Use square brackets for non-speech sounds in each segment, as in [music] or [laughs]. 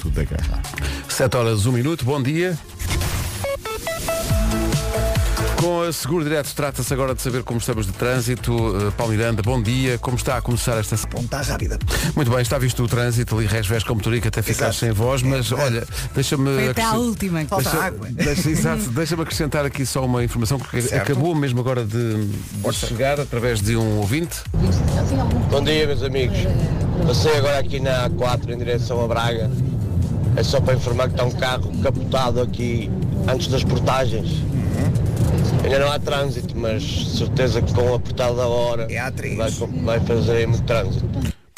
tudo da guerra. 7 horas, 1 minuto, bom dia. Com a Seguro Direto trata-se agora de saber como estamos de trânsito. Uh, Paulo Miranda, bom dia. Como está a começar esta semana? Ponta rápida. Muito bem, está visto o trânsito ali, resvés como Turica, até ficar sem voz, mas olha, deixa-me. Foi até acrescent- última. Falta Deixa- água. Deixa, exato, deixa-me acrescentar aqui só uma informação porque Certo. acabou mesmo agora de, de chegar através de um ouvinte. Bom dia, meus amigos. Passei agora aqui na A4 em direção a Braga. É só para informar que está um carro capotado aqui antes das portagens. Ainda não há trânsito, mas certeza que com a portada da hora É A3. vai, vai fazer muito trânsito.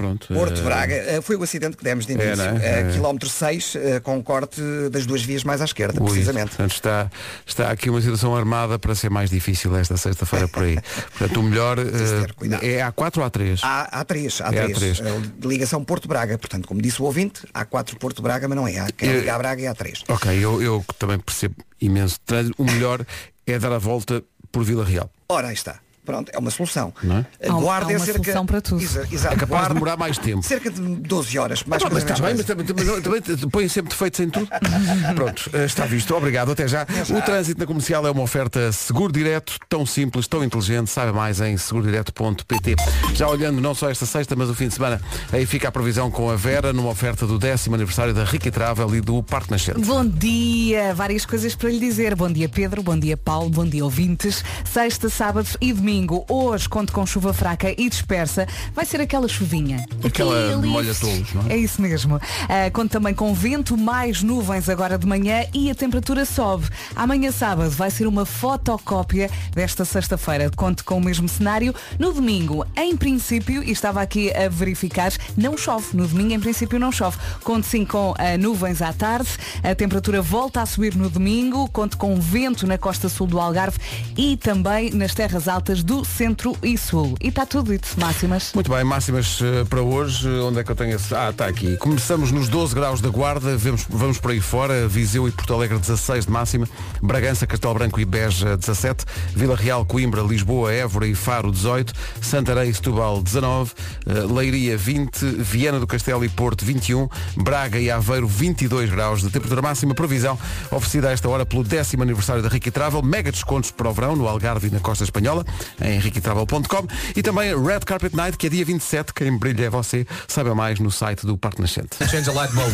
Pronto. Porto eh, Braga, eh, foi o acidente que demos de início. não é? Eh, É. Quilómetro 6, eh, com corte das duas vias mais à esquerda, Ui, precisamente. Portanto, está, está aqui uma situação armada para ser mais difícil esta sexta-feira por aí. [laughs] Portanto, o melhor é A4 ou A3? Há, há três, há É três. A3. Eh, Ligação Porto Braga, portanto, como disse o ouvinte, há quatro Porto Braga, mas não é. Quem Eu- liga a Braga há três. Ok, eu, eu também percebo imenso. O melhor é dar a volta por Vila Real. Ora, aí está. Pronto, é uma solução. Não é? Há guarda é uma cerca... solução para tudo. Exa- exato. É capaz de Guarda- demorar mais tempo. Cerca de 12 horas, mais Ah, mas está bem, mas também, também, põem sempre defeitos em tudo. [laughs] Pronto, eh, está visto. Obrigado, até já. O trânsito na comercial é uma oferta seguro direto, tão simples, tão inteligente. Saiba mais em segurodireto.pt. Já olhando não só esta sexta, mas o fim de semana, aí fica a previsão com a Vera numa oferta do décimo aniversário da Rica Travel e do Parque Nascente. Bom dia, várias coisas para lhe dizer. Bom dia Pedro, bom dia Paulo, bom dia ouvintes. Sexta, sábado e domingo. Hoje conto com chuva fraca e dispersa. Vai ser aquela chuvinha. Aquela Aquele- molha-tolos, não é? É isso mesmo. Ah, conto também com vento, mais nuvens agora de manhã e a temperatura sobe. Amanhã sábado vai ser uma fotocópia desta sexta-feira. Conto com o mesmo cenário. No domingo, em princípio, e estava aqui a verificar, não chove. No domingo, em princípio, não chove. Conto sim com ah, nuvens à tarde. A temperatura volta a subir no domingo. Conto com vento na costa sul do Algarve e também nas terras altas do centro e sul. E está tudo dito. Máximas. Muito bem, máximas eh, para hoje. Onde é que eu tenho esse. Ah, está aqui. Começamos nos 12 graus da Guarda, vamos, vamos por aí fora. Viseu e Porto Alegre 16 de máxima. Bragança, Castelo Branco e Beja 17. Vila Real, Coimbra, Lisboa, Évora e Faro 18. Santarém e Setúbal 19. eh, Leiria 20. Viana do Castelo e Porto 21. Braga e Aveiro 22 graus de temperatura máxima. Previsão oferecida a esta hora pelo décimo aniversário da Ricky Travel. Mega descontos para o verão no Algarve e na Costa Espanhola em riquitravel.com e também Red Carpet Night que é dia 27. Quem brilha é você. Saiba mais no site do Parque Nascente. Change a light bulb.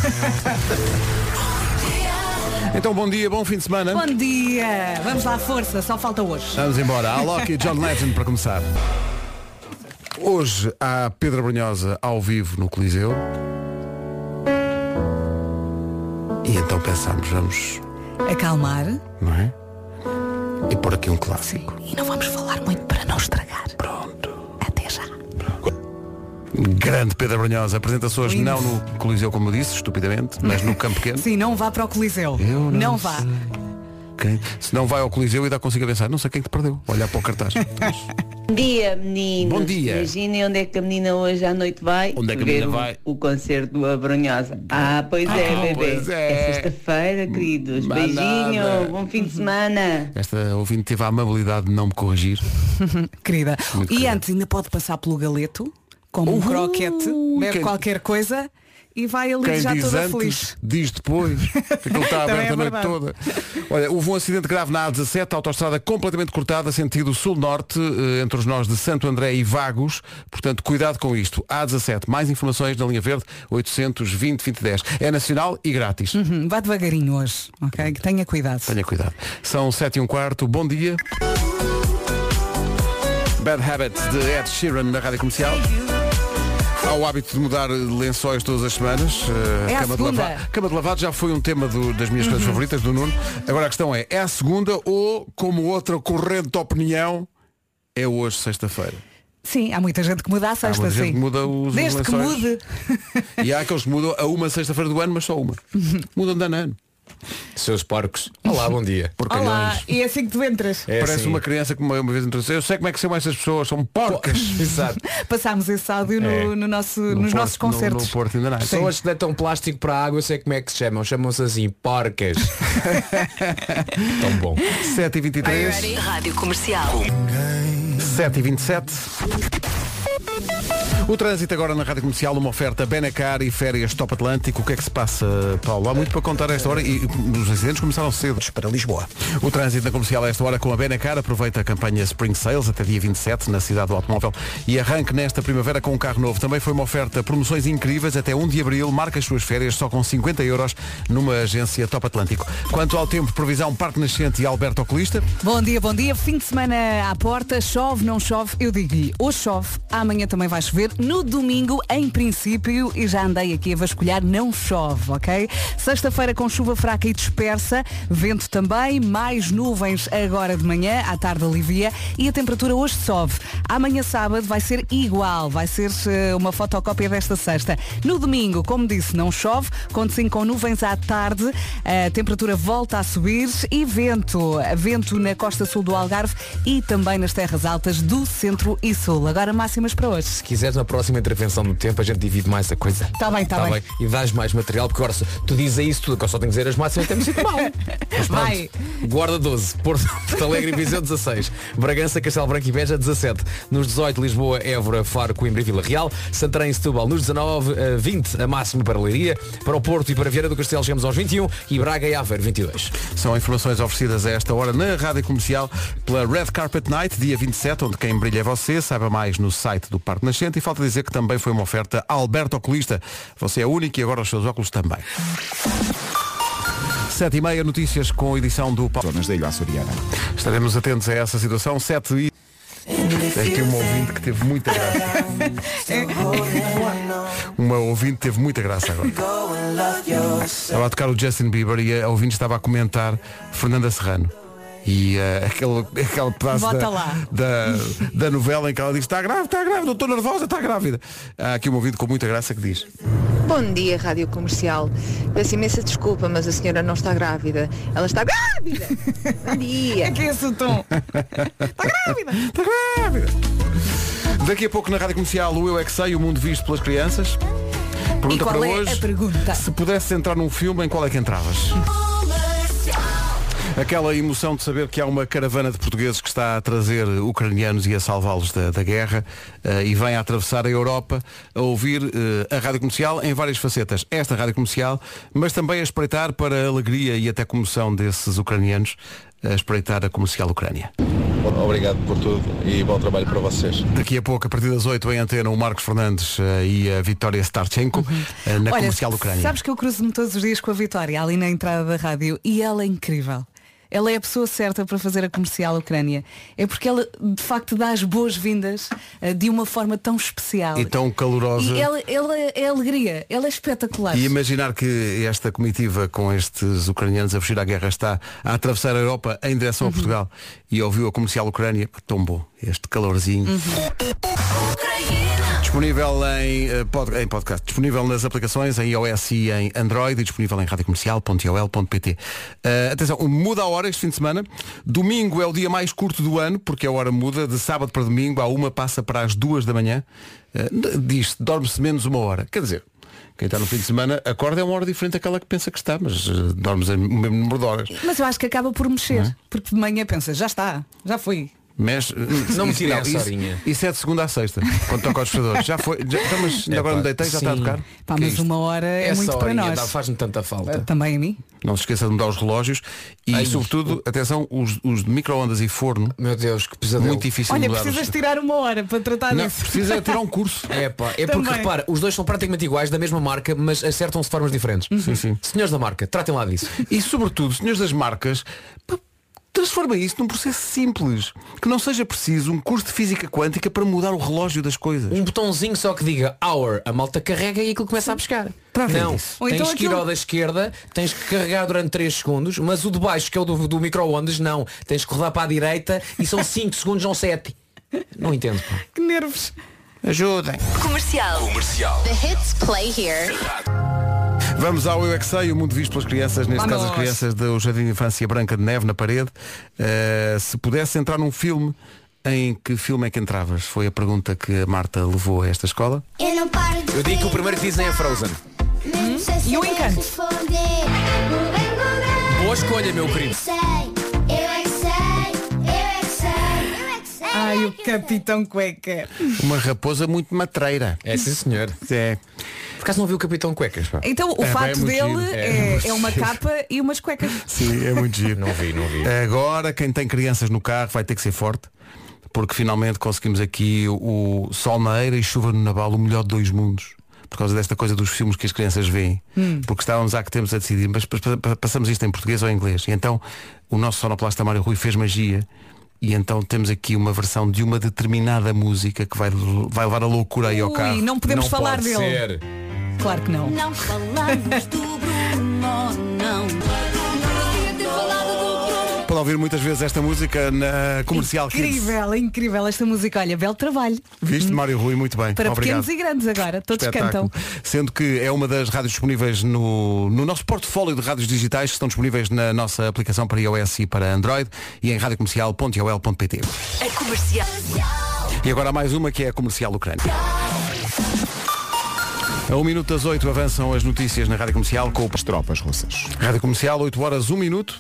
Então bom dia, bom fim de semana. Bom dia! Vamos lá, força, só falta hoje. Vamos embora. Alok e John Legend para começar. Hoje há Pedro Brunhosa ao vivo no Coliseu. E então pensamos, vamos, Acalmar. não é? E pôr aqui um clássico. E não vamos falar muito para não estragar. Pronto. Até já. Grande Pedro Brunhosa. Apresenta-se hoje Lindo. não no Coliseu, como eu disse, estupidamente, mas no Campo Pequeno. Sim, não vá para o Coliseu. Eu não não vá. Quem- Se não vai ao Coliseu e dá consigo a pensar, não sei quem te perdeu. Olhar para o cartaz. Bom dia, meninos. Bom dia. Imaginem onde é que a menina hoje à noite vai Onde é que a ver menina o- vai? O, concerto do Abrunhosa. Ah, pois é, Ah, bebê. pois é. sexta-feira, queridos. Mas Beijinho, bom fim de semana. Esta ouvinte teve a amabilidade de não me corrigir. [laughs] Querida. Muito e querida. antes ainda pode passar pelo galeto, como um croquete, bebe qualquer coisa e vai ali Quem já diz toda antes, feliz. diz depois. [laughs] Aquilo está Também aberto é a noite toda. Olha, houve um acidente grave na A17, autoestrada completamente cortada, sentido sul-norte, eh, entre os nós de Santo André e Vagos. Portanto, cuidado com isto. A17, mais informações na linha verde, 820 2010. É nacional e grátis. Hum, Vá devagarinho hoje, ok? Que tenha cuidado. Tenha cuidado. São 7 e um quarto. Bom dia. Bad Habit de Ed Sheeran na Rádio Comercial. Há o hábito de mudar lençóis todas as semanas. Uh, É a cama, de lavar. cama de lavado já foi um tema do- das minhas coisas favoritas, do Nuno. Agora a questão é, é a segunda ou, como outra corrente de opinião, é hoje, sexta-feira? Sim, há muita gente que muda a Há sexta, muita gente sim. que muda os, Desde que mude. [laughs] E há aqueles que mudam a uma sexta-feira do ano, mas só uma. Mudam de ano a ano. Seus porcos. Olá, bom dia. [laughs] Porcalhões. Olá, e é assim que tu entras. É Parece assim. uma criança que uma, uma vez entrou Eu sei como é que são essas pessoas, são porcas. [laughs] Exato. Passámos esse áudio no, É. no nosso, No nos Porto- nossos no- concertos. No, Porto ainda não. Pessoas que deitam plástico para a água, eu sei como é que se chamam. Chamam-se assim, porcas. [laughs] Tão bom. 7h23, Rádio Comercial. 7h27. O trânsito agora na Rádio Comercial, uma oferta Benacar e férias Top Atlântico. O que é que se passa, Paulo? Há muito para contar a esta hora e os acidentes começaram cedo. Para Lisboa. O trânsito na comercial a esta hora com a Benacar aproveita a campanha Spring Sales até dia 27 na cidade do automóvel e arranque nesta primavera com um carro novo. Também foi uma oferta promoções incríveis até 1 de abril. Marca as suas férias só com 50 euros numa agência Top Atlântico. Quanto ao tempo, previsão Parque Nascente e Alberto Oculista. Bom dia, bom dia. Fim de semana à porta. Chove, não chove? Eu digo-lhe, hoje chove, amanhã também vai chover. No domingo, em princípio, e já andei aqui a vasculhar, não chove, ok? Sexta-feira com chuva fraca e dispersa, vento também, mais nuvens agora de manhã, à tarde alivia e a temperatura hoje sobe. Amanhã sábado vai ser igual, vai ser eh, uma fotocópia desta sexta. No domingo, como disse, não chove, conto sim com nuvens à tarde, a temperatura volta a subir e vento, vento na costa sul do Algarve e também nas terras altas do centro e sul. Agora máximas para hoje. Se quiseres próxima intervenção no tempo, a gente divide mais a coisa. Tá bem, tá bem. E dás mais material, porque agora se tu dizes isso tudo, que eu só tenho que dizer as máximas, temos sido mal. [laughs] Mas pronto. Vai. Guarda 12, Porto, Porto Alegre e Viseu 16, Bragança, Castelo Branco e Beja 17, nos 18 Lisboa, Évora, Faro, Coimbra e Vila Real, Santarém e Setúbal nos 19, eh, 20 a máxima para Leiria, para o Porto e para Vieira do Castelo chegamos aos 21 e Braga e Aveiro 22. São informações oferecidas a esta hora na Rádio Comercial pela Red Carpet Night, dia 27, onde quem brilha é você. Saiba mais no site do Parque Nascente e falta dizer que também foi uma oferta Alberto Oculista. Você é único e agora os seus óculos também. Sete e meia, notícias com a edição do Paulo. Zonas da Ilha Açoriana. Estaremos atentos a essa situação. Sete e... Tem aqui uma ouvinte que teve muita graça. [laughs] Uma ouvinte teve muita graça agora. Estava a tocar o Justin Bieber e a ouvinte estava a comentar Fernanda Serrano. E eh, [laughs] aquele, aquele pedaço Bota da, lá. da, da novela em que ela diz está grávida, está grávida, estou nervosa, está grávida. Há aqui um ouvinte com muita graça que diz Bom dia, Rádio Comercial. Peço imensa desculpa, mas a senhora não está grávida. Ela está grávida! [laughs] Bom dia! que é esse o tom? Está [laughs] grávida! Está grávida! Daqui a pouco na Rádio Comercial o Eu É Que Sei, o mundo visto pelas crianças. Pergunta E qual para é hoje. a pergunta? Se pudesse entrar num filme, em qual é que entravas? Aquela emoção de saber que há uma caravana de portugueses que está a trazer ucranianos e a salvá-los da, da guerra eh, e vem a atravessar a Europa a ouvir eh, a rádio comercial em várias facetas. Esta rádio comercial, mas também a espreitar para a alegria e até comoção desses ucranianos, a espreitar a comercial Ucrânia. Obrigado por tudo e bom trabalho para vocês. Daqui a pouco, a partir das 8 em antena, o Marcos Fernandes eh, e a Vitória Starchenko eh, na Olha, comercial Ucrânia. sabes que eu cruzo-me todos os dias com a Vitória, ali na entrada da rádio, e ela é incrível. Ela é a pessoa certa para fazer a comercial Ucrânia. É porque ela, de facto, dá as boas-vindas eh, de uma forma tão especial. E tão calorosa. E ela, ela é alegria, ela é espetacular. E imaginar que esta comitiva com estes ucranianos a fugir à guerra está a atravessar a Europa em direção Uhum. a Portugal e ouviu a comercial Ucrânia, tão bom, este calorzinho. Uhum. Disponível em, eh, pod- em podcast, disponível nas aplicações em iOS e em Android e disponível em radiocomercial.ol.pt. Eh, atenção, muda a hora este fim de semana. Domingo é o dia mais curto do ano, porque a hora muda, de sábado para domingo, a uma passa para as duas da manhã. Eh, diz dorme-se menos uma hora. Quer dizer, quem está no fim de semana acorda é uma hora diferente daquela que pensa que está, mas eh, dormes o mesmo número de horas. Mas eu acho que acaba por mexer. é? Porque de manhã pensa, já está, já foi. Mas, Não me tirem essa isso, horinha. isso é de segunda a sexta, quando toca aos fechadores. Já foi, já, então, mas ainda agora Epá, me deitei, já está a tocar. Pá, é mas isto? uma hora é Essa muito para horinha nós. faz-me tanta falta. Também a mim. Não se esqueça de mudar os relógios e, Ai. sobretudo, atenção, os, os de micro-ondas e forno, Meu Deus, que pesadelo. muito difícil Olha, de mudar. precisas os... tirar uma hora para tratar Não, disso. precisa tirar um [laughs] curso. É pá, é porque repara, os dois são praticamente iguais, da mesma marca, mas acertam-se de formas diferentes. Sim, sim. Senhores da marca, tratem lá disso. E, sobretudo, senhores das marcas, pá, transformem isso num processo simples. Que não seja preciso um curso de física quântica para mudar o relógio das coisas. Um botãozinho só que diga hour, a malta carrega e aquilo começa a pescar. Tratem Não. Ou tens então que ir aquilo- ao da esquerda, tens que carregar durante 3 segundos, mas o de baixo, que é o do, do micro-ondas, não. Tens que rodar para a direita e são [laughs] 5 segundos, não 7. Não entendo. Pá. Que nervos. Ajudem. Comercial. Comercial. The hits play here. Vamos ao Eu é que Sei, o mundo visto pelas crianças, neste Vamos. caso as crianças do Jardim de Infância Branca de Neve na parede. Uh, se pudesse entrar num filme, em que filme é que entravas? Foi a pergunta que a Marta levou a esta escola. Eu não paro de Eu digo que o primeiro que dizem é Frozen. sem E o Encanto? Boa escolha, meu querido. Ai, o Capitão Cueca. Uma raposa muito matreira. É sim senhor. É. Por acaso não viu o Capitão Cuecas, pá? Então o É, fato é muito dele giro. é, É, é uma capa e umas cuecas. Sim, é muito giro. Não vi, não vi. Agora, quem tem crianças no carro vai ter que ser forte, porque finalmente conseguimos aqui o, o sol na eira e chuva no naval, o melhor de dois mundos. Por causa desta coisa dos filmes que as crianças veem. Porque estávamos há que tempos a decidir, mas pa- pa- passamos isto em português ou em inglês. E então o nosso sonoplasta Mário Rui fez magia. E então temos aqui uma versão de uma determinada música que vai, vai levar a loucura aí ao carro. Ui, não podemos não falar pode dele. ser. Claro que não. Não falamos do Bruno, não. Ouvir muitas vezes esta música na comercial Kids. Incrível, incrível esta música. Olha, belo trabalho. Viste, Mário Rui, muito bem. Para Obrigado. pequenos e grandes agora, todos Espetáculo. cantam. Sendo que é uma das rádios disponíveis no, no nosso portfólio de rádios digitais que estão disponíveis na nossa aplicação para iOS e para Android e em radiocomercial.ol.pt. A comercial. E agora há mais uma que é a comercial Ucrânia. A 1 minuto das 8 avançam as notícias na Rádio Comercial com as tropas russas. Rádio Comercial, 8 horas, 1 minuto.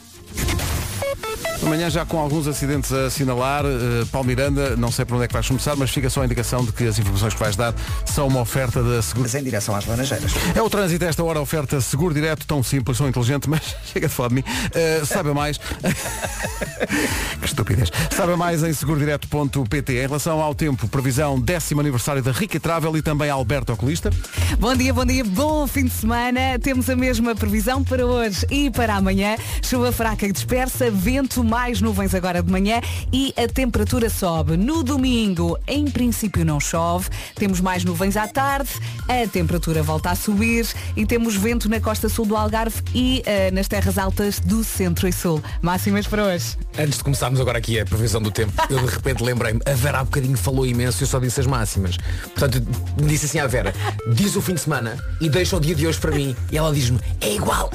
Amanhã já com alguns acidentes a assinalar, uh, Paulo Miranda, não sei por onde é que vais começar, mas fica só a indicação de que as informações que vais dar são uma oferta da Seguro. Mas em direção às Laranjeiras. É o trânsito a esta hora, oferta seguro direto, tão simples, tão inteligente, mas [laughs] chega de falar de mim. Uh, saiba mais. [laughs] que estupidez. Saiba mais em segurodireto.pt. Em relação ao tempo, previsão décimo aniversário da Rica Travel e também Alberto Oculista. Bom dia, bom dia, bom fim de semana. Temos a mesma previsão para hoje e para amanhã. Chuva fraca e dispersa, vento mais nuvens agora de manhã e a temperatura sobe. No domingo, em princípio não chove, temos mais nuvens à tarde, a temperatura volta a subir e temos vento na costa sul do Algarve e eh, nas terras altas do centro e sul. Máximas para hoje. Antes de começarmos agora aqui a previsão do tempo, eu de repente lembrei-me, a Vera há bocadinho falou imenso e eu só disse as máximas. Portanto, me disse assim à Vera, diz o fim de semana e deixa o dia de hoje para mim. E ela diz-me, é igual.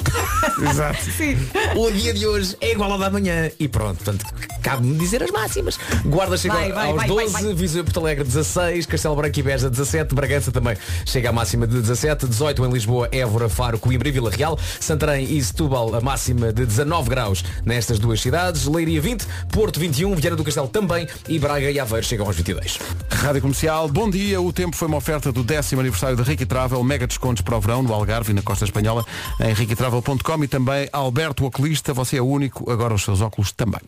Exato. Sim. [laughs] O dia de hoje é igual ao da manhã. E pronto, portanto, cabe-me dizer as máximas. Guarda chega Vai, vai, aos vai, 12, vai, vai. Viseu e Porto Alegre 16, Castelo Branco e Beja 17, Bragança também chega à máxima de 17, 18 em Lisboa, Évora, Faro, Coimbra e Vila Real, Santarém e Setúbal a máxima de 19 graus nestas duas cidades, Leiria 20, Porto 21, Vieira do Castelo também e Braga e Aveiro chegam aos 22. Rádio Comercial, bom dia. O tempo foi uma oferta do décimo aniversário da Rica Travel, mega descontos para o verão no Algarve e na Costa Espanhola, em riquitravel.com e também Alberto Oculista, você é o único, agora os seus óculos também.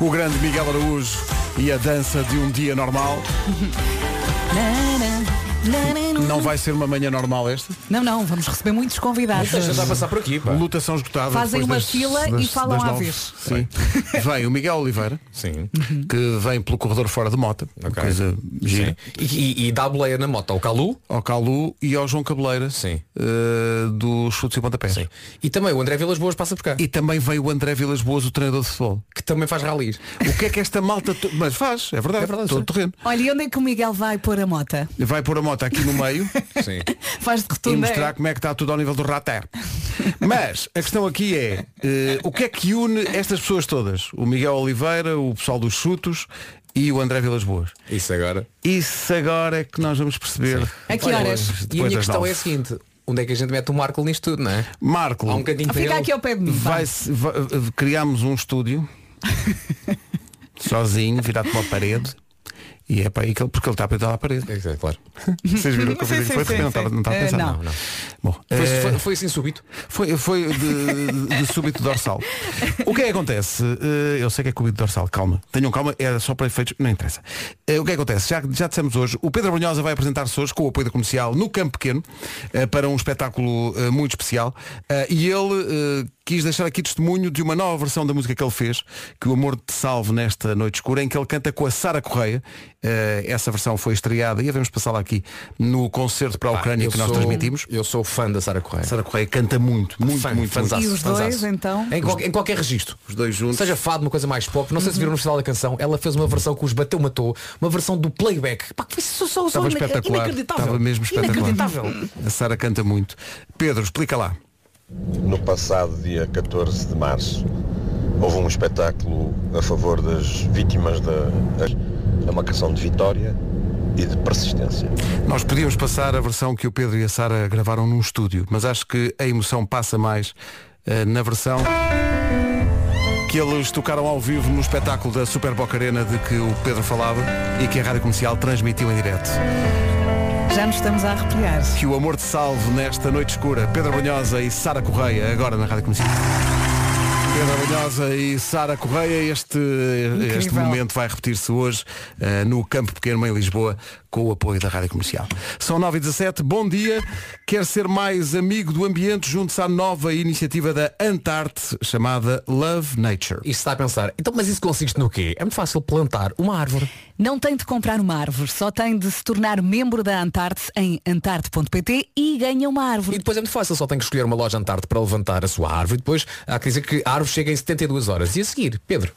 O grande Miguel Araújo e a dança de um dia normal. [laughs] Não vai ser uma manhã normal esta. Não, não, vamos receber muitos convidados. Deixa já passar por aqui, pá. Lutação esgotada. Fazem uma das- fila e das- falam das à vez. Sim. Vem o Miguel Oliveira, Sim. que vem pelo corredor fora de mota. Ok. Coisa gira. E, e, e dá a boleia na moto ao Calu. Ao Calu e ao João Cabeleira. Sim. eh, do Chutes e Pontapés. Sim. E também o André Vilas Boas passa por cá. E também veio o André Vilas Boas, o treinador de futebol. Que também faz ralis. O que é que esta malta. to- Mas faz, é verdade. É verdade, todo sim. terreno. Olha, e onde é que o Miguel vai pôr a mota? Vai pôr a moto aqui no meio [laughs] Sim. Faz de e mostrar como é que está tudo ao nível do rater. Mas a questão aqui é eh, o que é que une estas pessoas todas? O Miguel Oliveira, o pessoal dos chutos e o André Vilas Boas. Isso agora. Isso agora é que nós vamos perceber. A que Olha, horas? E a Depois minha das questão nove. é a seguinte, onde é que a gente mete o Marco nisto tudo, não é? Marco, Há um Ah, para Fica ele. aqui ao pé de mim. vá. vai, vai, criámos um estúdio [laughs] sozinho, virado para uma parede. E é para aí que ele, porque ele está apertado à parede. É, é, claro. [laughs] Vocês viram que eu fiz foi? sim, não sim. estava, não estava a pensar. não. Não, não. Bom, Foi, eh, foi, foi assim súbito. Foi, foi de, de súbito dorsal. [laughs] O que é que acontece? Eh, eu sei que é súbito dorsal, calma. Tenham calma, é só para efeitos, não interessa. Eh, o que é que acontece? Já, já dissemos hoje, o Pedro Brunhosa vai apresentar-se hoje com o apoio da comercial no Campo Pequeno para um espetáculo muito especial. E ele quis deixar aqui testemunho de uma nova versão da música que ele fez, que o Amor te salve nesta noite escura, em que ele canta com a Sara Correia. Eh, essa versão foi estreada e havemos passá-la aqui no concerto para a Ucrânia que nós sou- transmitimos. Eu sou fã da Sara Correia. Sara Correia canta muito, muito, Fã, muito, muito. E os dois, então? Em, qual- em qualquer registro. Os dois juntos. Seja fado, uma coisa mais pop. Não sei se viram no Festival da Canção. Ela fez uma versão que os bateu, matou. Uma versão do playback. Pá, que foi só, só, só Estava espetacular. inacreditável. Estava mesmo espetacular. Inacreditável. A Sara canta muito. Pedro, explica lá. No passado dia 14 de março houve um espetáculo a favor das vítimas da, da uma canção de vitória e de persistência. Nós podíamos passar a versão que o Pedro e a Sara gravaram num estúdio, mas acho que a emoção passa mais eh, na versão que eles tocaram ao vivo no espetáculo da Super Boca Arena de que o Pedro falava e que a Rádio Comercial transmitiu em direto. Já nos estamos a arrepiar. Que o amor te salve nesta noite escura. Pedro Brunhosa e Sara Correia, agora na Rádio Comercial. Pedro Brunhosa e Sara Correia, este, este momento vai repetir-se hoje eh, no Campo Pequeno em Lisboa com o apoio da Rádio Comercial. São 9 e 17 bom dia. Quer ser mais amigo do ambiente? Junte-se à nova iniciativa da Antarte chamada Love Nature. E se está a pensar, então mas isso consiste no quê? É muito fácil plantar uma árvore. Não tem de comprar uma árvore, só tem de se tornar membro da Antarte em antarte.pt e ganha uma E árvore. depois é muito fácil, só tem que escolher uma loja Antarte para levantar a sua árvore. E depois há que dizer que a árvore chega em 72 horas. E a seguir, Pedro,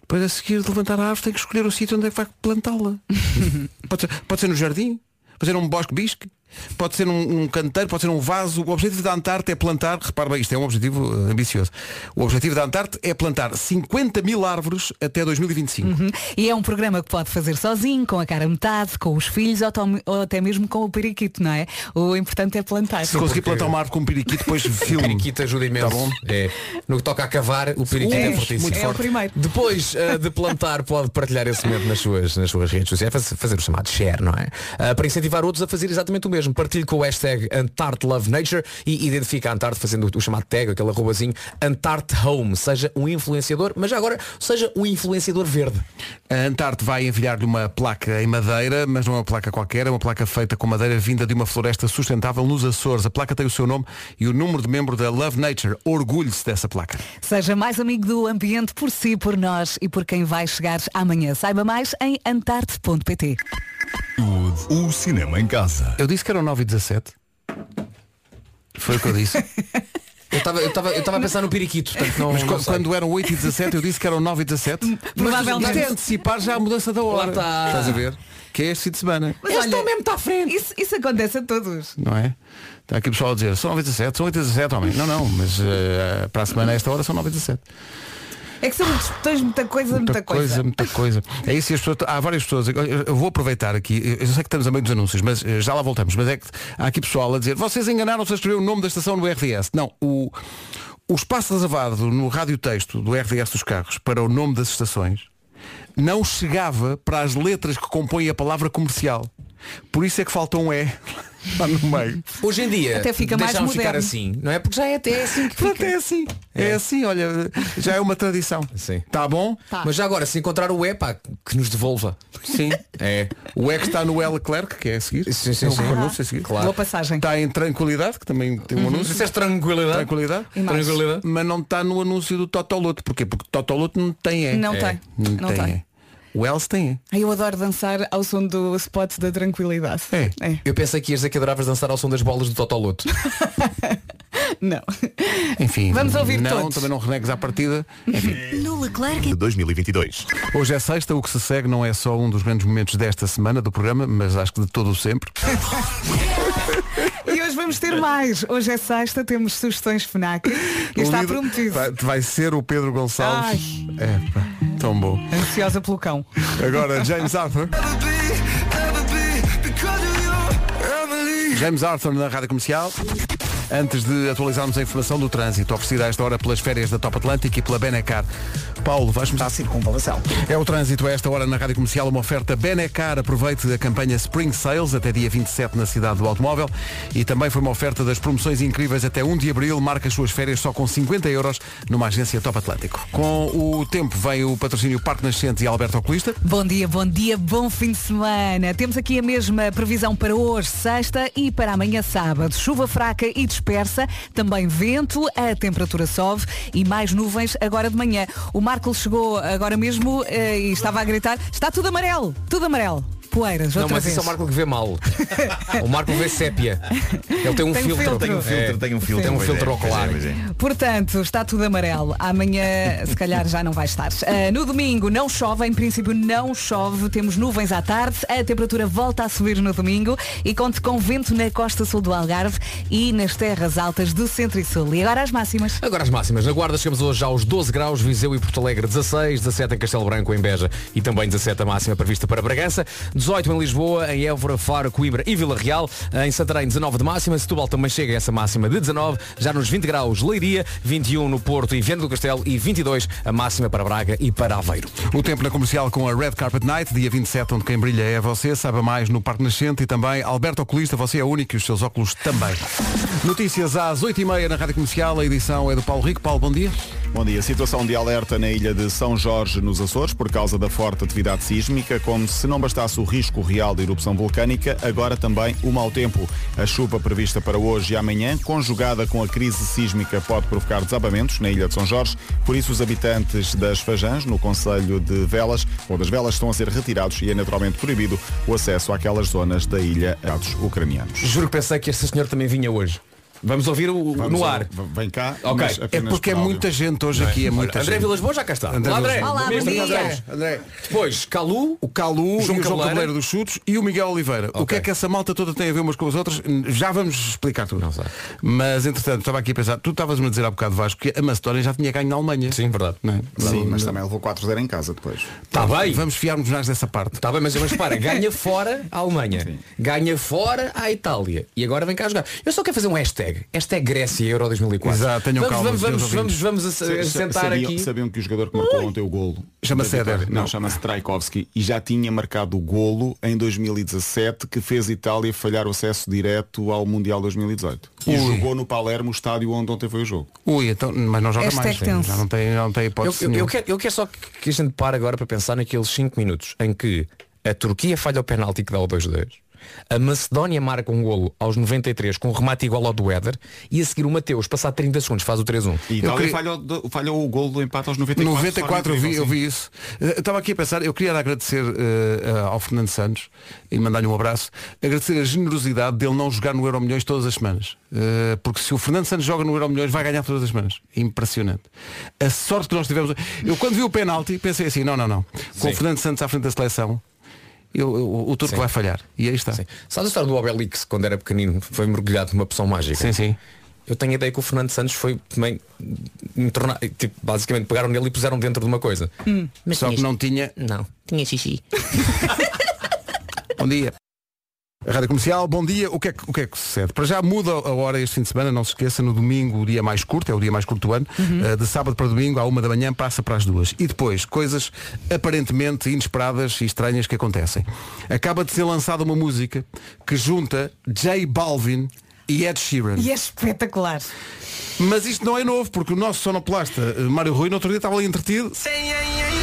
Depois a seguir de levantar a árvore tem que escolher o sítio onde é que vai plantá-la. [laughs] pode, ser, pode ser no jardim, pode ser num bosque bisque, pode ser num, num canteiro, pode ser num vaso. O objetivo da Antarte é plantar, repare bem, isto é um objetivo eh, ambicioso. O objetivo da Antarte é plantar 50 mil árvores até 2025. Uhum. E é um programa que pode fazer sozinho, com a cara metade, com os filhos ou, tom- ou até mesmo com o periquito, não é? O importante é plantar. Se conseguir plantar uma árvore com um periquito, depois [laughs] o filme. periquito ajuda imenso. Tá bom? É. No que toca a cavar, o periquito é, É, fortíssimo. muito É o forte. primeiro. Depois eh, de plantar, pode partilhar esse momento nas suas, nas suas redes sociais, faz- fazer o chamado share, não é? Ah, para incentivar outros a fazer exatamente o mesmo. Partilhe com o hashtag Antarte Love Nature e identifica a Antarte fazendo o, o chamado tag, aquele arrobazinho, Antarte Home. Seja um influenciador, mas já agora seja um influenciador verde. A Antarte vai enviar-lhe uma placa em madeira, mas não é uma placa qualquer, é uma placa feita com madeira vinda de uma floresta sustentável nos Açores. A placa tem o seu nome e o número de membro da Love Nature. Orgulhe-se dessa placa. Seja mais amigo do ambiente por si, por nós e por quem vai chegar amanhã. Saiba mais em antarte.pt. O cinema em casa. Eu disse que eram 9 e 17. Foi o que eu disse. Eu estava eu estava- eu estava a pensar no periquito, portanto não, Mas não sei. quando eram 8 e 17 eu disse que eram 9 e 17. Provavelmente. Isto é antecipar já a mudança da hora. Lá está. Estás a ver? Que é este fim de semana. Mas Este mesmo está à frente. Isso, isso acontece a todos. Não é? Está aqui o pessoal a dizer, são 9 e 17, são 8 e 17, homem. Não, não, mas eh, para a semana a esta hora são 9 e 17. É que são muitos botões, muita coisa, muita, coisa. muita coisa. É isso e as pessoas. Há várias pessoas. eu- Eu vou aproveitar aqui. Eu sei que estamos a meio dos anúncios, mas eh, já lá voltamos. Mas é que há aqui pessoal a dizer, vocês enganaram-se a escrever o nome da estação no RDS. Não, o, o espaço reservado no rádio texto do RDS dos carros para o nome das estações não chegava para as letras que compõem a palavra comercial. Por isso é que falta um E lá no meio. Hoje em dia, Até fica mais deixámos ficar moderno. assim, não é? Porque já é até assim que Pronto, fica. é assim. É assim, olha, já é uma tradição. Sim. Tá bom? Mas já agora, se encontrar o E, pá, que nos devolva. Sim. É. O E que está no L Leclerc, que é a seguir. Sim, sim, É o sim. anúncio a seguir. Claro. Boa passagem. Está em tranquilidade, que também tem um anúncio. Disseste tranquilidade? Tranquilidade. E mais? Tranquilidade. Mas não está no anúncio do Totoloto. Porquê? Porque Totoloto não tem E. Não É. tem. Não, Não tem, tem. O Else tem. Ai, Eu adoro dançar ao som do spot da tranquilidade. É. Eu pensei que ias dizer que adoravas dançar ao som das bolas do Totoloto. [laughs] Não. Enfim. Vamos ouvir não, todos. também não renegues à partida. Enfim. No Leclerc. De 2022. Hoje é sexta, o que se segue não é só um dos grandes momentos desta semana do programa, mas acho que de todo o sempre. E hoje vamos ter mais. Hoje é sexta, temos sugestões FNAC. E O está prometido. Vai, vai ser o Pedro Gonçalves. É, pá, tão bom. Ansiosa pelo cão. Agora, James Arthur. James Arthur na Rádio Comercial. Antes de atualizarmos a informação do trânsito, oferecida a esta hora pelas férias da Top Atlântico e pela Benecar. Paulo, vais Está começar? a circunvalação. É o trânsito a esta hora na Rádio Comercial, uma oferta Benecar. Aproveite a campanha Spring Sales até dia 27 na cidade do automóvel. E também foi uma oferta das promoções incríveis até 1 de abril. Marca as suas férias só com 50 euros numa agência Top Atlântico. Com o tempo vem o patrocínio Parque Nascentes e Alberto Oculista. Bom dia, bom dia, bom fim de semana. Temos aqui a mesma previsão para hoje, sexta, e para amanhã, sábado. Chuva fraca e dispersa, também vento, a temperatura sobe e mais nuvens agora de manhã. O Marco chegou agora mesmo eh, e estava a gritar, está tudo amarelo, tudo amarelo. Poeiras, Não, mas vez. isso é o Marco que vê mal. o Marco vê sépia. Ele tem um Tem filtro. filtro. Tem um filtro, É. tem um filtro. Tem um filtro é, é, ocular. pois é. Portanto, está tudo amarelo. Amanhã, se calhar, já não vai estar. Ah, no domingo não chove, em princípio não chove. Temos nuvens à tarde. A temperatura volta a subir no domingo e conte com vento na costa sul do Algarve e nas terras altas do centro e sul. E agora as máximas. Agora as máximas. Na Guarda chegamos hoje aos 12 graus, Viseu e Porto Alegre 16, 17 em Castelo Branco, em Beja e também 17 a máxima prevista para Bragança, 18 em Lisboa, em Évora, Faro, Coimbra e Vila Real. Em Santarém 19 de máxima. Setúbal também chega a essa máxima de 19. Já nos 20 graus Leiria, 21 no Porto e Viana do Castelo e 22 a máxima para Braga e para Aveiro. O tempo na comercial com a Red Carpet Night, dia 27, onde quem brilha é você. Saiba mais no Parque Nascente e também Alberto Oculista, você é único e os seus óculos também. Notícias às 8h30 na Rádio Comercial, a edição é do Paulo Rico. Paulo, bom dia. Bom dia. Situação de alerta na ilha de São Jorge, nos Açores, por causa da forte atividade sísmica. Como se não bastasse o risco real de erupção vulcânica, agora também o mau tempo. A chuva prevista para hoje e amanhã, conjugada com a crise sísmica, pode provocar desabamentos na ilha de São Jorge. Por isso, os habitantes das Fajãs, no Conselho de Velas, ou das Velas, estão a ser retirados e é naturalmente proibido o acesso àquelas zonas da ilha dados ucranianos. Juro que pensei que este senhor também vinha hoje. Vamos ouvir o, Vamos no ao- ar. Vem cá. Ok. É porque é muita gente hoje aqui, é muita André gente. Vilas Boas já cá está. André Olá, André. Olá, Mesmo bom dia. André. André. Depois, Calu. O Calu João e o João. Cabeleira dos Chutos e o Miguel Oliveira. O que é que essa malta toda tem a ver umas com as outras? Já vamos explicar tudo. Não sei. Mas entretanto, estava aqui a pensar, tu estavas-me a dizer há bocado Vasco que a Macedónia já tinha ganho na Alemanha. Sim, verdade. Não é? Sim, mas também levou 4-0 em casa depois. Está bem. Vamos fiarmos mais dessa parte. Está bem, mas, mas para, ganha fora a Alemanha, ganha fora a Itália e agora vem cá jogar. Eu só quero fazer um hashtag, hashtag Grécia Euro 2004. Exato, tenham vamos, calma, vamos, vamos, vamos, vamos sentar sabiam, aqui. sabiam que o jogador que marcou ontem o golo Chama-se Éder, Não, não. chama-se Traikovski e já tinha marcado o golo em 2017 que fez Itália falhar o acesso direto ao Mundial 2018. E jogou no Palermo, o estádio onde ontem foi o jogo. Ui, então, mas não joga mais. tenso. Já não tem, não tem Eu, hipótese eu- eu nenhuma. quero, eu quero só que, que a gente pare agora para pensar naqueles 5 minutos em que a Turquia falha o penalti que dá o 2-2. A Macedónia marca um golo aos 93 com um remate igual ao do Éder e a seguir o Mateus, passado 30 segundos, faz o 3-1. E Itália queria- falhou, falhou o golo do empate aos 94. 94 eu vi, eu vi isso. Eh, Estava aqui a pensar, eu queria agradecer eh, ao Fernando Santos e mandar-lhe um abraço, agradecer a generosidade dele não jogar no Euro Milhões todas as semanas. Eh, porque se o Fernando Santos joga no Euro Milhões vai ganhar todas as semanas. Impressionante. A sorte que nós tivemos. Eu quando vi o penalti pensei assim, não, não, não. Com Sim. o Fernando Santos à frente da seleção, eu, eu- o turco Sim. vai falhar. E aí está. Sim. Sabes a história do Obelix quando era pequenino? Foi mergulhado numa poção mágica. Sim, sim. Eu tenho a ideia que o Fernando Santos foi também me tornar, tipo, basicamente pegaram nele e puseram dentro de uma coisa. Mas Só que não tinha. Não, tinha xixi. [laughs] Bom dia. A Rádio Comercial, bom dia. O que, é que, o que é que sucede? Para já muda a hora este fim de semana, não se esqueça, no domingo o dia mais curto, é o dia mais curto do ano. Uh, de sábado para domingo, à uma da manhã, passa para as duas. E depois, coisas aparentemente inesperadas e estranhas que acontecem. Acaba de ser lançada uma música que junta J Balvin e Ed Sheeran. E é espetacular. Mas isto não é novo, porque o nosso sonoplasta eh, Mário Rui no outro dia estava ali entretido. Meu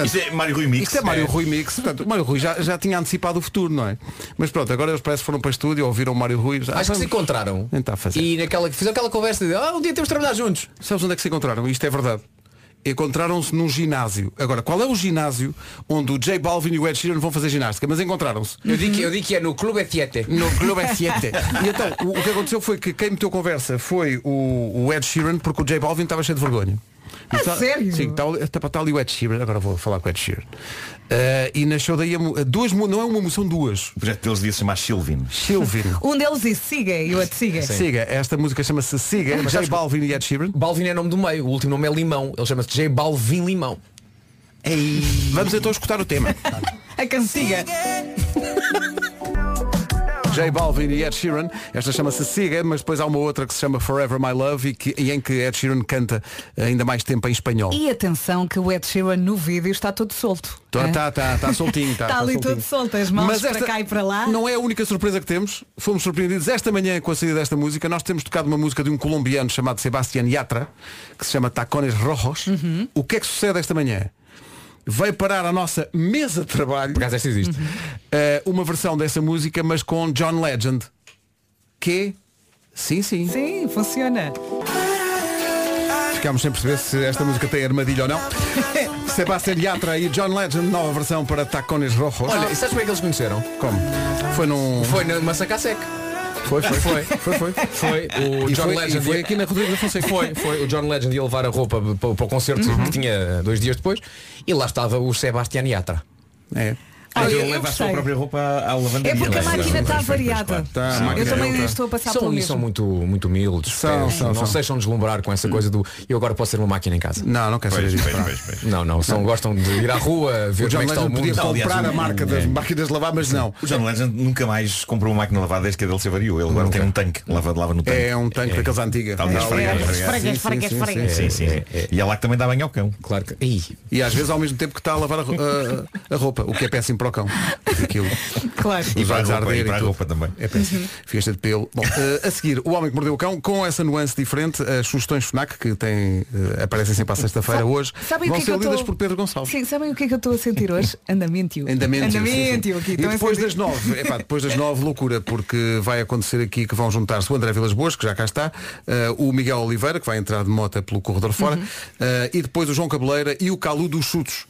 Portanto, Isto é Mário Rui Mix. Isto é Mário Rui Mix. Portanto, o Mário Rui já, já tinha antecipado o futuro, não é? Mas pronto, agora eles parece que foram para o estúdio, ouviram o Mário Rui. Ah, Acho que se encontraram. Tentar fazer. E naquela, fizeram aquela conversa de ah, um dia temos de trabalhar juntos. Sabes onde é que se encontraram? Isto é verdade. Encontraram-se num ginásio. Agora, qual é o ginásio onde o J Balvin e o Ed Sheeran vão fazer ginástica? Mas encontraram-se. Eu digo, que- eu digo que é no Clube Etiete. No Clube S7. E então, o, o que aconteceu foi que quem meteu conversa foi o, o Ed Sheeran, porque o J Balvin estava cheio de vergonha. Ah, Está- sério? Sim, está, está, está ali o Ed Sheeran, agora vou falar com o Ed Sheeran. Eh, e nasceu daí a, duas, não é uma moção, duas. O projeto deles devia se chamar Silvin. Silvin. [laughs] Um deles disse siga e o outro siga. Siga, esta música chama-se Siga, Mas J Balvin e Ed Sheeran. Balvin é nome do meio, o último nome é Limão. Ele chama-se J Balvin Limão. Vamos então escutar o tema. A cantiga. J Balvin e Ed Sheeran. Esta chama-se Siga, mas depois há uma outra que se chama Forever My Love e, que, e em que Ed Sheeran canta ainda mais tempo em espanhol. E atenção que o Ed Sheeran no vídeo está todo solto. Está Hã? tá, tá, tá soltinho. Tá, Está [laughs] tá ali soltinho. todo solto, as mãos Mas para cá e para lá. Não é a única surpresa que temos. Fomos surpreendidos esta manhã com a saída desta música. Nós temos tocado uma música de um colombiano chamado Sebastián Yatra, que se chama Tacones Rojos. Uhum. O que é que sucede esta manhã? Veio parar a nossa mesa de trabalho Por acaso esta existe. eh, uma versão dessa música, mas com John Legend. Que? Sim, sim. Sim, funciona. Ficámos sem perceber se esta música tem armadilha ou não. [laughs] Sebastián Yatra e John Legend, nova versão para Tacones Rojos. Olha, e sabes como é que eles conheceram? Como? Foi num. Foi na Massacá Sec. Foi, foi, Foi. foi, foi. Foi o E John foi, Legend. foi aqui na Rodrigo da Fonseca. Foi, foi o John Legend ia levar a roupa para, para o concerto que tinha dois dias depois e lá estava o Sebastián Yatra. É. Olha, Ele eu leva a sua própria roupa à lavanderia. É porque a Leva, máquina está variada. Tá, a Eu também outra. estou a passar São, pelo e mesmo. são muito, muito humildes. São, É, são, não são. se deixam deslumbrar com essa coisa do eu agora posso ter uma máquina em casa. Não, não quer saber disso. Não, não, são, gostam de ir à rua, ver O como é que está o Legend mundo. podia comprar a marca das é. máquinas de lavar, mas não. O John Legend nunca mais comprou uma máquina de lavar desde que a dele se avariou. Ele agora tem um tanque, lava, lava no tanque. É um tanque daqueles antiga. Está ali a esfregar, a esfregar. Esfrega, esfrega, sim, sim, esfrega. Sim, sim, sim. E é lá que também dá banho ao cão. Claro que. E às vezes ao mesmo tempo que está a lavar a, a- a roupa, o que é péssimo para o cão. Aquilo, [laughs] Claro. E para a roupa, e para a tudo. roupa também. É péssimo. Fiesta de pelo. Bom, eh, a seguir, o homem que mordeu o cão, com essa nuance diferente, as sugestões FNAC que têm, eh, aparecem sempre à sexta-feira hoje, Sabem o vão que é ser que eu lidas tô- por Pedro Gonçalves. Sim, sabem o que é que eu estou a sentir hoje? Andamento. Andamento. Andamento aqui. E Estão a depois das nove, epá, depois das nove, loucura, porque vai acontecer aqui que vão juntar-se o André Vilas Boas, que já cá está, eh, o Miguel Oliveira, que vai entrar de moto pelo corredor fora, Uhum. e depois o João Cabeleira e o Calu dos Chutos.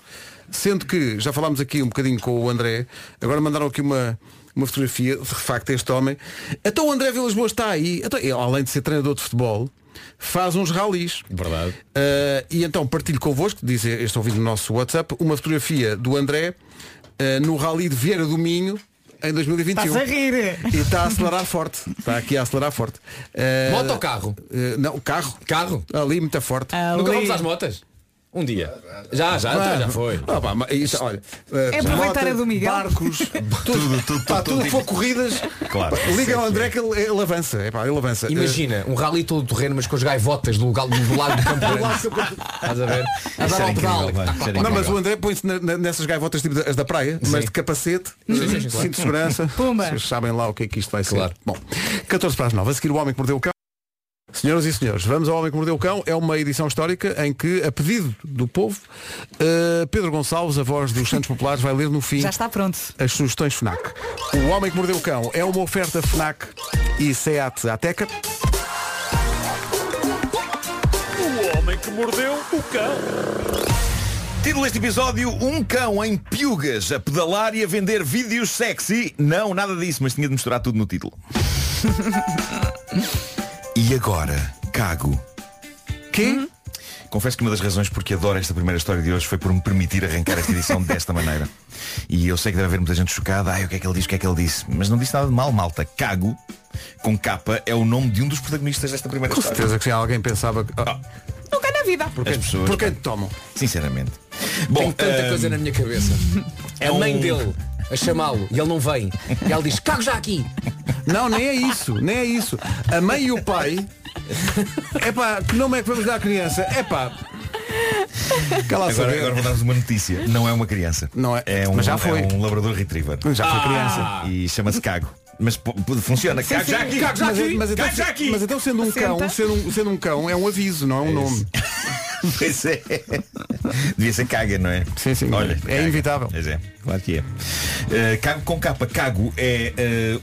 Sendo que já falámos aqui um bocadinho com o André, agora mandaram aqui uma, uma fotografia, de facto, este homem. Então o André Vilas Boas está aí, então, ele, além de ser treinador de futebol, faz uns ralis. verdade. Uh, e então partilho convosco, diz este ouvinte no nosso WhatsApp, uma fotografia do André uh, no Rally de Vieira do Minho em 2021. Estás a rir. E está a acelerar forte. Está aqui a acelerar forte. Uh, Moto ou carro? uh, não, carro. Carro? Ali muito forte. Nunca vamos às motas? Um dia. Já, já, então já foi. Ah, pá, mas isso, olha, É aproveitar moto, a do Miguel. Barcos, [laughs] tudo, Tudo, tudo, pá, tudo, tudo que for corridas, Claro. liga ao André que ele, ele avança. É, pá, ele avança. Imagina, um rally todo terreno, mas com as gaivotas do, lugar- do lado do campo. [laughs] grande. Estás a ver? A dar ao pedal. era Não, mas o André põe-se na- na- nessas gaivotas tipo as da praia, mas de capacete, cinto de segurança. Pumba. Vocês sabem lá o que é que isto vai Claro. ser. Bom, 14 para as 9. A seguir o Homem que Mordeu o Cão. Senhoras e senhores, vamos ao Homem que Mordeu o Cão. É uma edição histórica em que, a pedido do povo, eh, Pedro Gonçalves, a voz dos Santos Populares, vai ler no fim Já está pronto. as sugestões FNAC. O Homem que Mordeu o Cão é uma oferta FNAC e SEAT Ateca. Título deste episódio, um cão em piugas a pedalar e a vender vídeos sexy. Não, nada disso, mas tinha de misturar tudo no título. [laughs] e agora, cago. Que? Confesso que uma das razões porque adoro esta primeira história de hoje foi por me permitir arrancar esta edição [laughs] desta maneira. E eu sei que deve haver muita gente chocada. Ai, o que é que ele diz, o que é que ele disse? Mas não disse nada de mal, malta. Cago, com capa, é o nome de um dos protagonistas desta primeira Com história. certeza que se alguém pensava. que- Ah, Nunca na vida. As pessoas, por quem te tomam? sinceramente. Bom, Tenho tanta ahm, coisa na minha cabeça. É a um- mãe dele a chamá-lo e ele não vem. E ela diz, cago já aqui. Não, nem é isso, nem é isso. A mãe e o pai. É pá, que nome é que vamos dar à criança? É pá. Cala Agora, agora vou dar-vos uma notícia. Não é uma criança. Não é. um, Mas já foi. É um labrador retriever. Já foi criança. E chama-se Cago. Mas funciona. Cago já aqui. cago já Mas, aqui. mas, então, Cago já aqui. mas então sendo um Senta. cão, sendo um, sendo um cão é um aviso, não é um nome. [laughs] [laughs] Pois é. Devia ser caga, não é? Sim, sim. Olha, É caga. inevitável. Pois é, claro que é. Uh, cago com capa. Cago é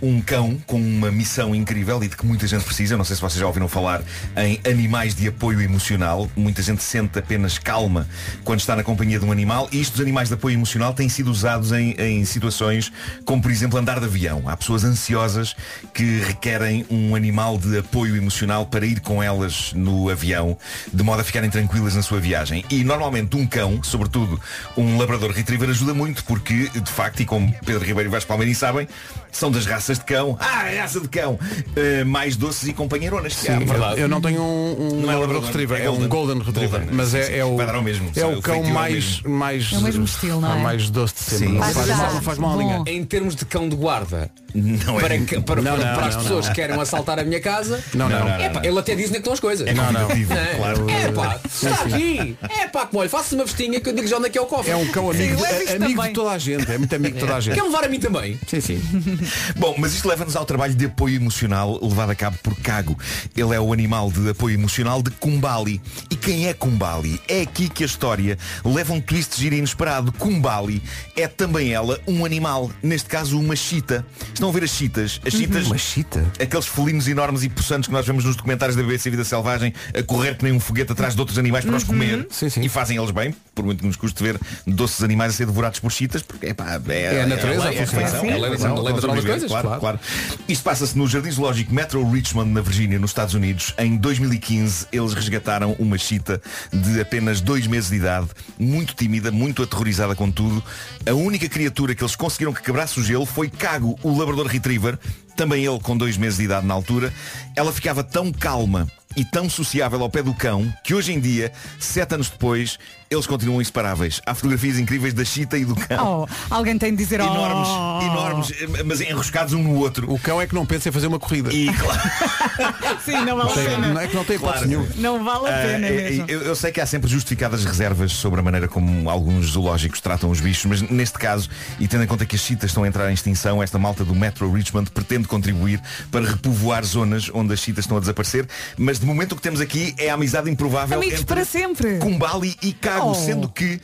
uh, um cão com uma missão incrível e de que muita gente precisa. Não sei se vocês já ouviram falar em animais de apoio emocional. Muita gente sente apenas calma quando está na companhia de um animal. E isto dos animais de apoio emocional têm sido usados em, em situações como, por exemplo, andar de avião. Há pessoas ansiosas que requerem um animal de apoio emocional para ir com elas no avião, de modo a ficarem tranquilas na sua viagem. E normalmente um cão, sobretudo um labrador retriever, ajuda muito porque, de facto, e como Pedro Ribeiro e Vasco Palmeirim sabem, são das raças de cão, ah, a raça de cão, eh, mais doces e companheironas há. Sim, verdade. eu não tenho um, um Não é labrador retriever, é é, um golden. retriever, Golden, mas é, é o ao mesmo, é o o cão é o mais mesmo. mais É o mesmo estilo, não é? mais doce de sempre. Sim. Não faz, mal, não faz mal. Em termos de cão de guarda, Não para, é. que- para, Não, para, não, para as não, pessoas não. que querem assaltar a minha casa, Não, não. Não, não, é ele até diz onde é que estão as coisas. É convidativo, Não. claro. É pá, aqui. É pá, como olha, faça uma vestinha que eu digo já onde é que é o cofre. É um cão amigo, Sim, isto amigo também. de toda a gente, é muito amigo de toda a [laughs] gente. Quer levar a mim também? Sim, sim. [laughs] Bom, mas isto leva-nos ao trabalho de apoio emocional levado a cabo por Cago. Ele é o animal de apoio emocional de Kumbali. E quem é Kumbali? É aqui que a história leva um twist giro e inesperado. Kumbali é também ela um animal, neste caso uma chita. Estão a ver as chitas? As chitas, Uma chita? aqueles felinos enormes e possantes que nós vemos nos documentários da BBC Vida Selvagem a correr que nem um foguete atrás de outros animais para os comer Sim, sim. e fazem eles bem, por muito que nos custe ver doces animais a ser devorados por chitas, porque epá, é, É a natureza, é, a funcionar. refeição, Sim, é lei estão a natural das sobreviver, coisas, claro, claro. claro. Isto passa-se no Jardim Zoológico Metro Richmond, na Virgínia, nos Estados Unidos. Em 2015, eles resgataram uma chita de apenas dois meses de idade, muito tímida, muito aterrorizada com tudo. A única criatura que eles conseguiram que quebrasse o gelo foi Cago, o Labrador Retriever, também ele com dois meses de idade na altura. Ela ficava tão calma e tão sociável ao pé do cão que hoje em dia, sete anos depois, eles continuam inseparáveis. Há fotografias incríveis da chita e do cão. Oh, alguém tem de dizer oh. Enormes, enormes, mas enroscados um no outro. O cão é que não pensa em fazer uma corrida. E claro, [laughs] Sim, não vale a pena. não é que não tem Claro. nenhuma. Não vale a Ah, pena mesmo. eu, eu sei que há sempre justificadas reservas sobre a maneira como alguns zoológicos tratam os bichos, mas neste caso, e tendo em conta que as chitas estão a entrar em extinção, esta malta do Metro Richmond pretende contribuir para repovoar zonas onde as chitas estão a desaparecer, mas de momento o que temos aqui é a amizade improvável Amigos entre para sempre. Kumbali e Cago, sendo que,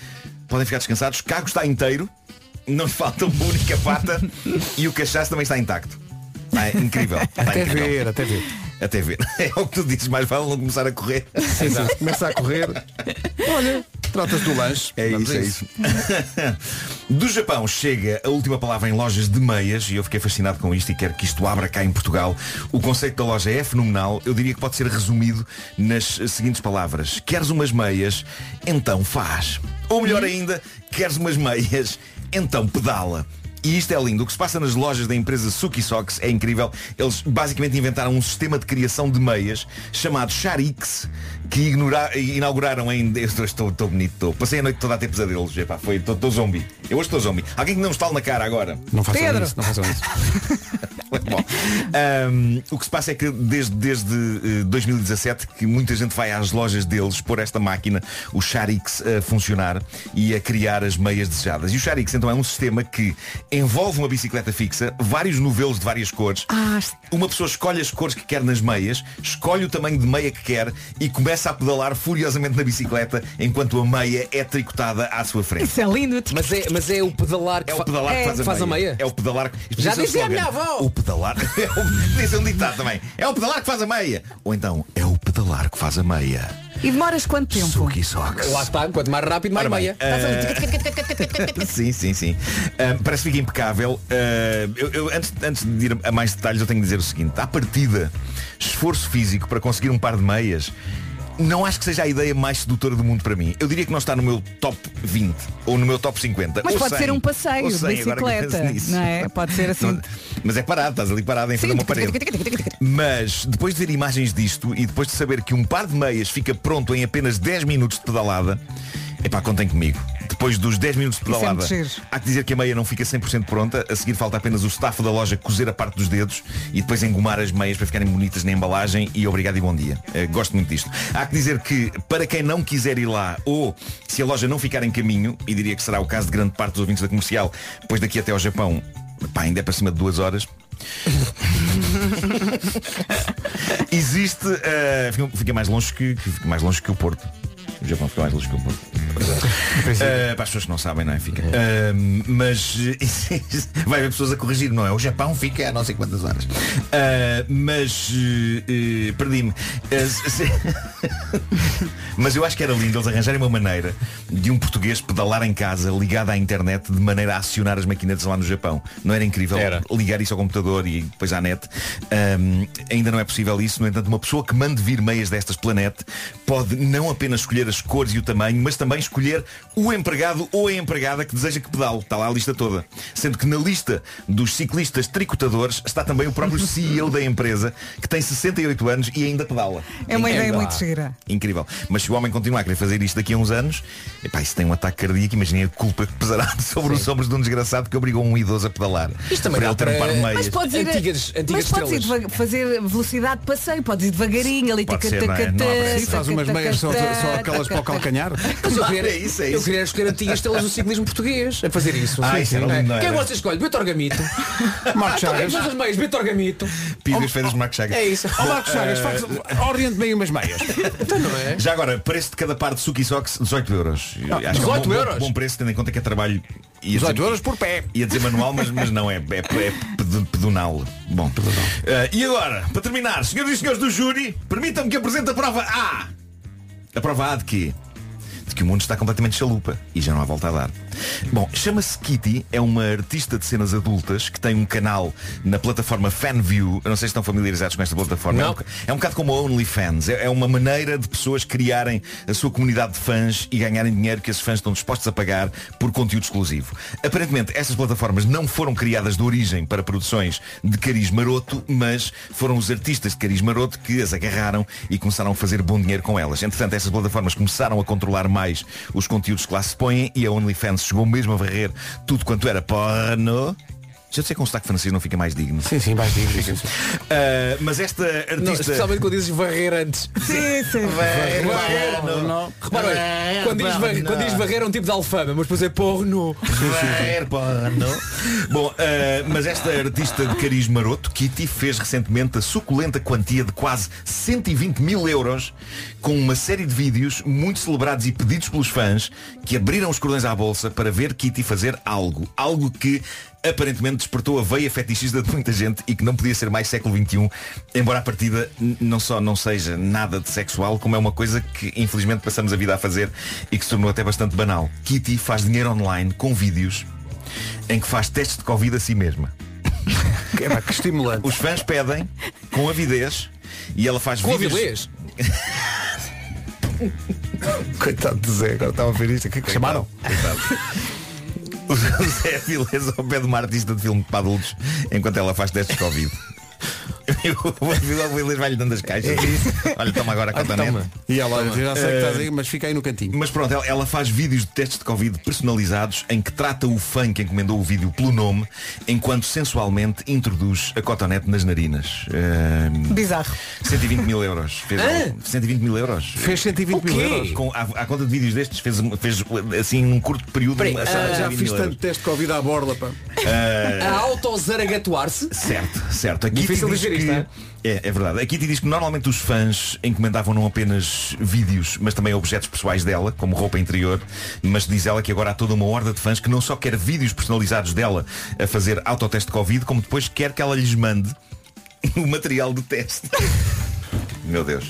podem ficar descansados, Cago está inteiro, não lhe falta uma única pata [laughs] e o cachaço também está intacto. Está incrível. [laughs] Está Até incrível. ver, até ver. Até ver. [laughs] É o que tu dizes, mais vale não começar a correr. Sim, sim. Começa a correr. Olha, trata-se do lanche. É isso, é isso. [laughs] Do Japão chega a última palavra em lojas de meias e eu fiquei fascinado com isto e quero que isto abra cá em Portugal. O conceito da loja é fenomenal. Eu diria que pode ser resumido nas seguintes palavras. Queres umas meias? Então faz. Ou melhor ainda, queres umas meias? Então pedala. E isto é lindo. O que se passa nas lojas da empresa Suki Socks é incrível. Eles basicamente inventaram um sistema de criação de meias chamado Charix, que ignora- inauguraram em. Eu estou, estou, estou bonito, estou. Passei a noite toda a ter pesadelos. Epá, foi, estou, estou zombie. Eu hoje estou zombie. Alguém que não me estale na cara agora. Não façam Pedro. isso, não façam isso. [laughs] Bom, ahm, o que se passa é que desde, desde eh, 2017 que muita gente vai às lojas deles pôr esta máquina, o Charix, a funcionar e a criar as meias desejadas. E o Charix então é um sistema que envolve uma bicicleta fixa, vários novelos de várias cores. Ah, Uma pessoa escolhe as cores que quer nas meias, escolhe o tamanho de meia que quer e começa a pedalar furiosamente na bicicleta enquanto a meia é tricotada à sua frente. Isso é lindo. Mas é, mas é o pedalar que É o pedalar que é, faz a, faz meia. a meia. É o pedalar que... Já dizia a minha avó. O pedalar. [laughs] É ser um ditado também. É o pedalar que faz a meia. Ou então, é o pedalar que faz a meia. E demoras quanto tempo? Suki Socks. Lá está, quanto mais rápido, mais meia. eh, [laughs] sim, sim, sim. Ah, parece que fica impecável. Ah, eu, eu, antes, antes de ir a mais detalhes, eu tenho que dizer o seguinte. À partida, esforço físico para conseguir um par de meias, não acho que seja a ideia mais sedutora do mundo para mim. Eu diria que não está no meu top 20 ou no meu top 50. Mas pode 100, ser um passeio de 100, agora que eu bicicleta, não é? Pode ser [laughs] assim. Não- mas é parado, estás ali parado em frente a uma parede. Mas depois de ver imagens disto e depois de saber que um par de meias fica pronto em apenas 10 minutos de pedalada, epá, contem comigo. Depois dos 10 minutos de é pedalada, há que dizer que a meia não fica 100% pronta. A seguir falta apenas o staff da loja cozer a parte dos dedos e depois engomar as meias para ficarem bonitas na embalagem e obrigado e bom dia. Eh, gosto muito disto. Há que dizer que para quem não quiser ir lá ou se a loja não ficar em caminho, e diria que será o caso de grande parte dos ouvintes da comercial, pois daqui até ao Japão, pá, ainda é para cima de duas horas, [laughs] Existe. eh, fica, mais longe que, que- fica mais longe que o Porto. O Japão fica mais longe que o Porto. Eh, para as pessoas que não sabem, não é? Fica. Eh, mas [laughs] vai haver pessoas a corrigir, não é? O Japão fica a não sei quantas horas. Eh, mas perdi-me. [laughs] [laughs] Mas eu acho que era lindo eles arranjarem uma maneira de um português pedalar em casa ligado à internet de maneira a acionar as maquinetas lá no Japão. Não era incrível Era. ligar isso ao computador e depois à net? Ahm, ainda não é possível isso. No entanto, uma pessoa que mande vir meias destas planete pode não apenas escolher as cores e o tamanho, mas também escolher o empregado ou a empregada que deseja que pedale. Está lá a lista toda. Sendo que na lista dos ciclistas tricotadores está também o próprio CEO da empresa, que tem 68 anos e ainda pedala. É uma ideia muito gira. Incrível. Mas se o homem continuar a querer fazer isto daqui a uns anos, epá, isso tem um ataque cardíaco, imaginem a culpa que pesará [laughs] sobre os ombros de um desgraçado que obrigou um idoso a pedalar. Isto também para dá ele ter um par de Mas meias. Podes ir, a- Antigas- antigas mas podes ir fazer velocidade de passeio, podes ir devagarinho ali. Taca, não é? taca. Faz umas meias só, só aquelas para o calcanhar. Mas eu queria, [laughs] É isso, é eu isso. queria escolher antigas estrelas do ciclismo português a fazer isso. Ah, isso era lindo, não Quem você escolhe? Vitor Gamito. [laughs] Marco Chagas. as meias, Vitor Gamito. Pires feitas de Marco Chagas. É isso. Ó Marcos Chagas, faz- oriente-me aí umas meias. Então não é? Já agora, preço de cada par de Suki Socks, 18 euros. Acho que é um 18 bom, euros? Bom preço, tendo em conta que é trabalho. Ia 18 dizer- euros por pé. Ia dizer manual, mas, mas não, é, é, é ped- pedonal. Bom. Eh, e agora, para terminar, senhoras e senhores do júri, permitam-me que apresente a prova A. A prova A de quê? De que o mundo está completamente chalupa e já não há volta a dar. Bom, chama-se Kitty, é uma artista de cenas adultas que tem um canal na plataforma Fanview. Eu não sei se estão familiarizados com esta plataforma. Não. É um, é bocado como a OnlyFans. É, é uma maneira de pessoas criarem a sua comunidade de fãs e ganharem dinheiro que esses fãs estão dispostos a pagar por conteúdo exclusivo. Aparentemente, essas plataformas não foram criadas de origem para produções de cariz maroto, mas foram os artistas de cariz maroto que as agarraram e começaram a fazer bom dinheiro com elas. Entretanto, essas plataformas começaram a controlar mais os conteúdos que lá se põem e a OnlyFans chegou mesmo a varrer tudo quanto era porno. Já eu sei com um sotaque francês não fica mais digno. Sim, sim, mais digno. [laughs] sim, sim. Ah, mas esta artista. Não, especialmente quando dizes varrer antes. Sim, sim. Varrer, varrer, Não, não. Repara, quando diz, varrer, quando diz varrer é um tipo de alfama, mas depois é porno. Varrer, porno. Bom, ah, mas esta artista de cariz maroto, Kitty, fez recentemente a suculenta quantia de quase 120 mil euros com uma série de vídeos muito celebrados e pedidos pelos fãs que abriram os cordões à bolsa para ver Kitty fazer algo. Algo que aparentemente despertou a veia fetichista de muita gente e que não podia ser mais século XXI, embora a partida não só não seja nada de sexual, como é uma coisa que infelizmente passamos a vida a fazer e que se tornou até bastante banal. Kitty faz dinheiro online com vídeos em que faz testes de Covid a si mesma. Que, epá, que estimulante. Os fãs pedem, com avidez, e ela faz Com vídeos... [laughs] Coitado de Zé, agora estava a ver isto. O que é que chamaram? [laughs] O Zé Vilés ao pé de uma artista de filme para adultos enquanto ela faz testes Covid. O Vilés vai-lhe dando as caixas. Olha, toma agora a cotonete. E ela, já sei que estás aí, mas fica aí no cantinho. Mas pronto, ela, ela faz vídeos de testes de Covid personalizados em que trata o fã que encomendou o vídeo pelo nome, enquanto sensualmente introduz a cotonete nas narinas. Ahm, Bizarro. 120 mil euros. Fez, Hã? 120 mil euros. Fez 120 mil euros. Com, à, à conta de vídeos destes, fez, fez assim num curto período. Peraí, uma- ah, Já, já 120 fiz tanto euros. teste de Covid à borla, pá. A autozaragatuar-se. Certo, certo. Aqui Difícil diz dizer isto, é? É, é verdade. Aqui te diz que normalmente os fãs encomendavam não apenas vídeos, mas também objetos pessoais dela, como roupa interior. Mas diz ela que agora há toda uma horda de fãs que não só quer vídeos personalizados dela a fazer autoteste de Covid, como depois quer que ela lhes mande [laughs] o material de teste. Meu Deus.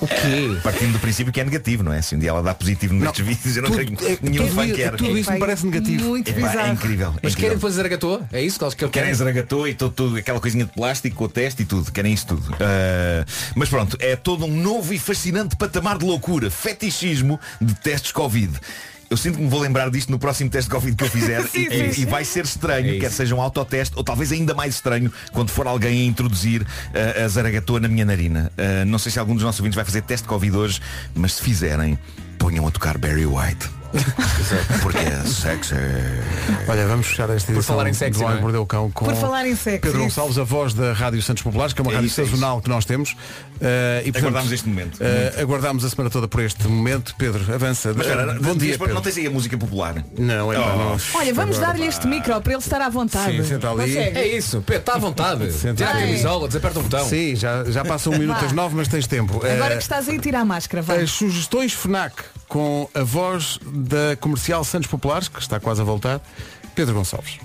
O quê? Partindo do princípio que é negativo, não é? Se um dia ela dá positivo nestes vídeos, eu não que é, nenhum fã i- quer. tudo isso me parece negativo. Muito é bizarro. incrível. é Mas incrível. querem depois zaragatua? É isso que eles que Querem zaragatou e tudo, aquela coisinha de plástico com o teste e tudo. Querem isso tudo. Ah, mas pronto, é todo um novo e fascinante patamar de loucura. Fetichismo de testes Covid. Eu sinto que me vou lembrar disto no próximo teste de Covid que eu fizer [laughs] Sim, e, sim, e sim. vai ser estranho, É quer seja um autoteste ou talvez ainda mais estranho quando for alguém a introduzir ah, a zaragatua na minha narina. Ah, não sei se algum dos nossos ouvintes vai fazer teste de Covid hoje, mas se fizerem, ponham a tocar Barry White. Porque é sexy. Olha, vamos fechar esta edição falar em sexy, do Homem não é? que Mordeu o Cão com Por falar em sexy. Pedro Gonçalves, a voz da Rádio Santos Populares, que é uma É rádio isso, é sazonal que nós temos. Uh, e, portanto, Aguardámos este momento. uh, aguardámos a semana toda por este momento. Pedro, avança. Mas, Uh, bom dia, não Pedro. tens aí a música popular? Não, é pá, Oh. não. Olha, vamos Agora, dar-lhe este micro para ele estar à vontade. Sim, senta ali. Consegue? É isso, Pedro, está à vontade. Senta Tira a aí. camisola, desaperta o botão. Sim, já, já passa um minuto às nove, mas tens tempo. Agora Uh, que estás aí, tira a máscara. Vai. As sugestões FNAC com a voz da comercial Santos Populares, que está quase a voltar, Pedro Gonçalves.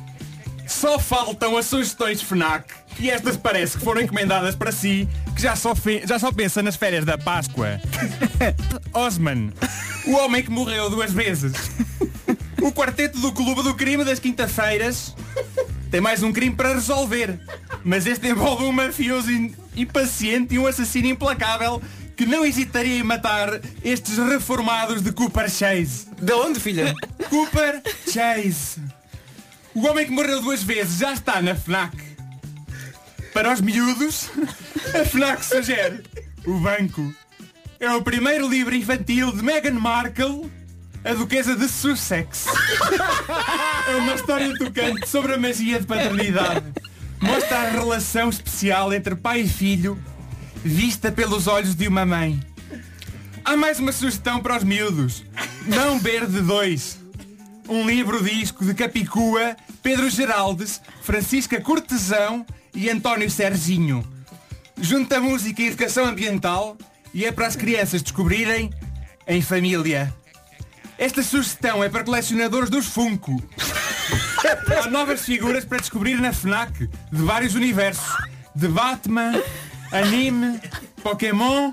Só faltam as sugestões FNAC e estas parece que foram encomendadas para si, que já só, já só pensa nas férias da Páscoa. [laughs] Osman, o homem que morreu duas vezes. O quarteto do Clube do Crime das quinta-feiras tem mais um crime para resolver. Mas este envolve um mafioso impaciente e um assassino implacável que não hesitaria em matar estes reformados de Cooper Chase. De onde, filha? [laughs] Cooper Chase. O homem que morreu duas vezes já está na FNAC. Para os miúdos, a FNAC sugere O Banco. É o primeiro livro infantil de Meghan Markle, a Duquesa de Sussex. É uma história tocante sobre a magia de paternidade. Mostra a relação especial entre pai e filho, vista pelos olhos de uma mãe. Há mais uma sugestão para os miúdos. Não Ber de Dois. Um livro-disco de Capicua, Pedro Geraldes, Francisca Cortesão e António Serginho. Junta música e educação ambiental e é para as crianças descobrirem em família. Esta sugestão é para colecionadores dos Funko. Há novas figuras para descobrir na FNAC de vários universos. De Batman, anime, Pokémon.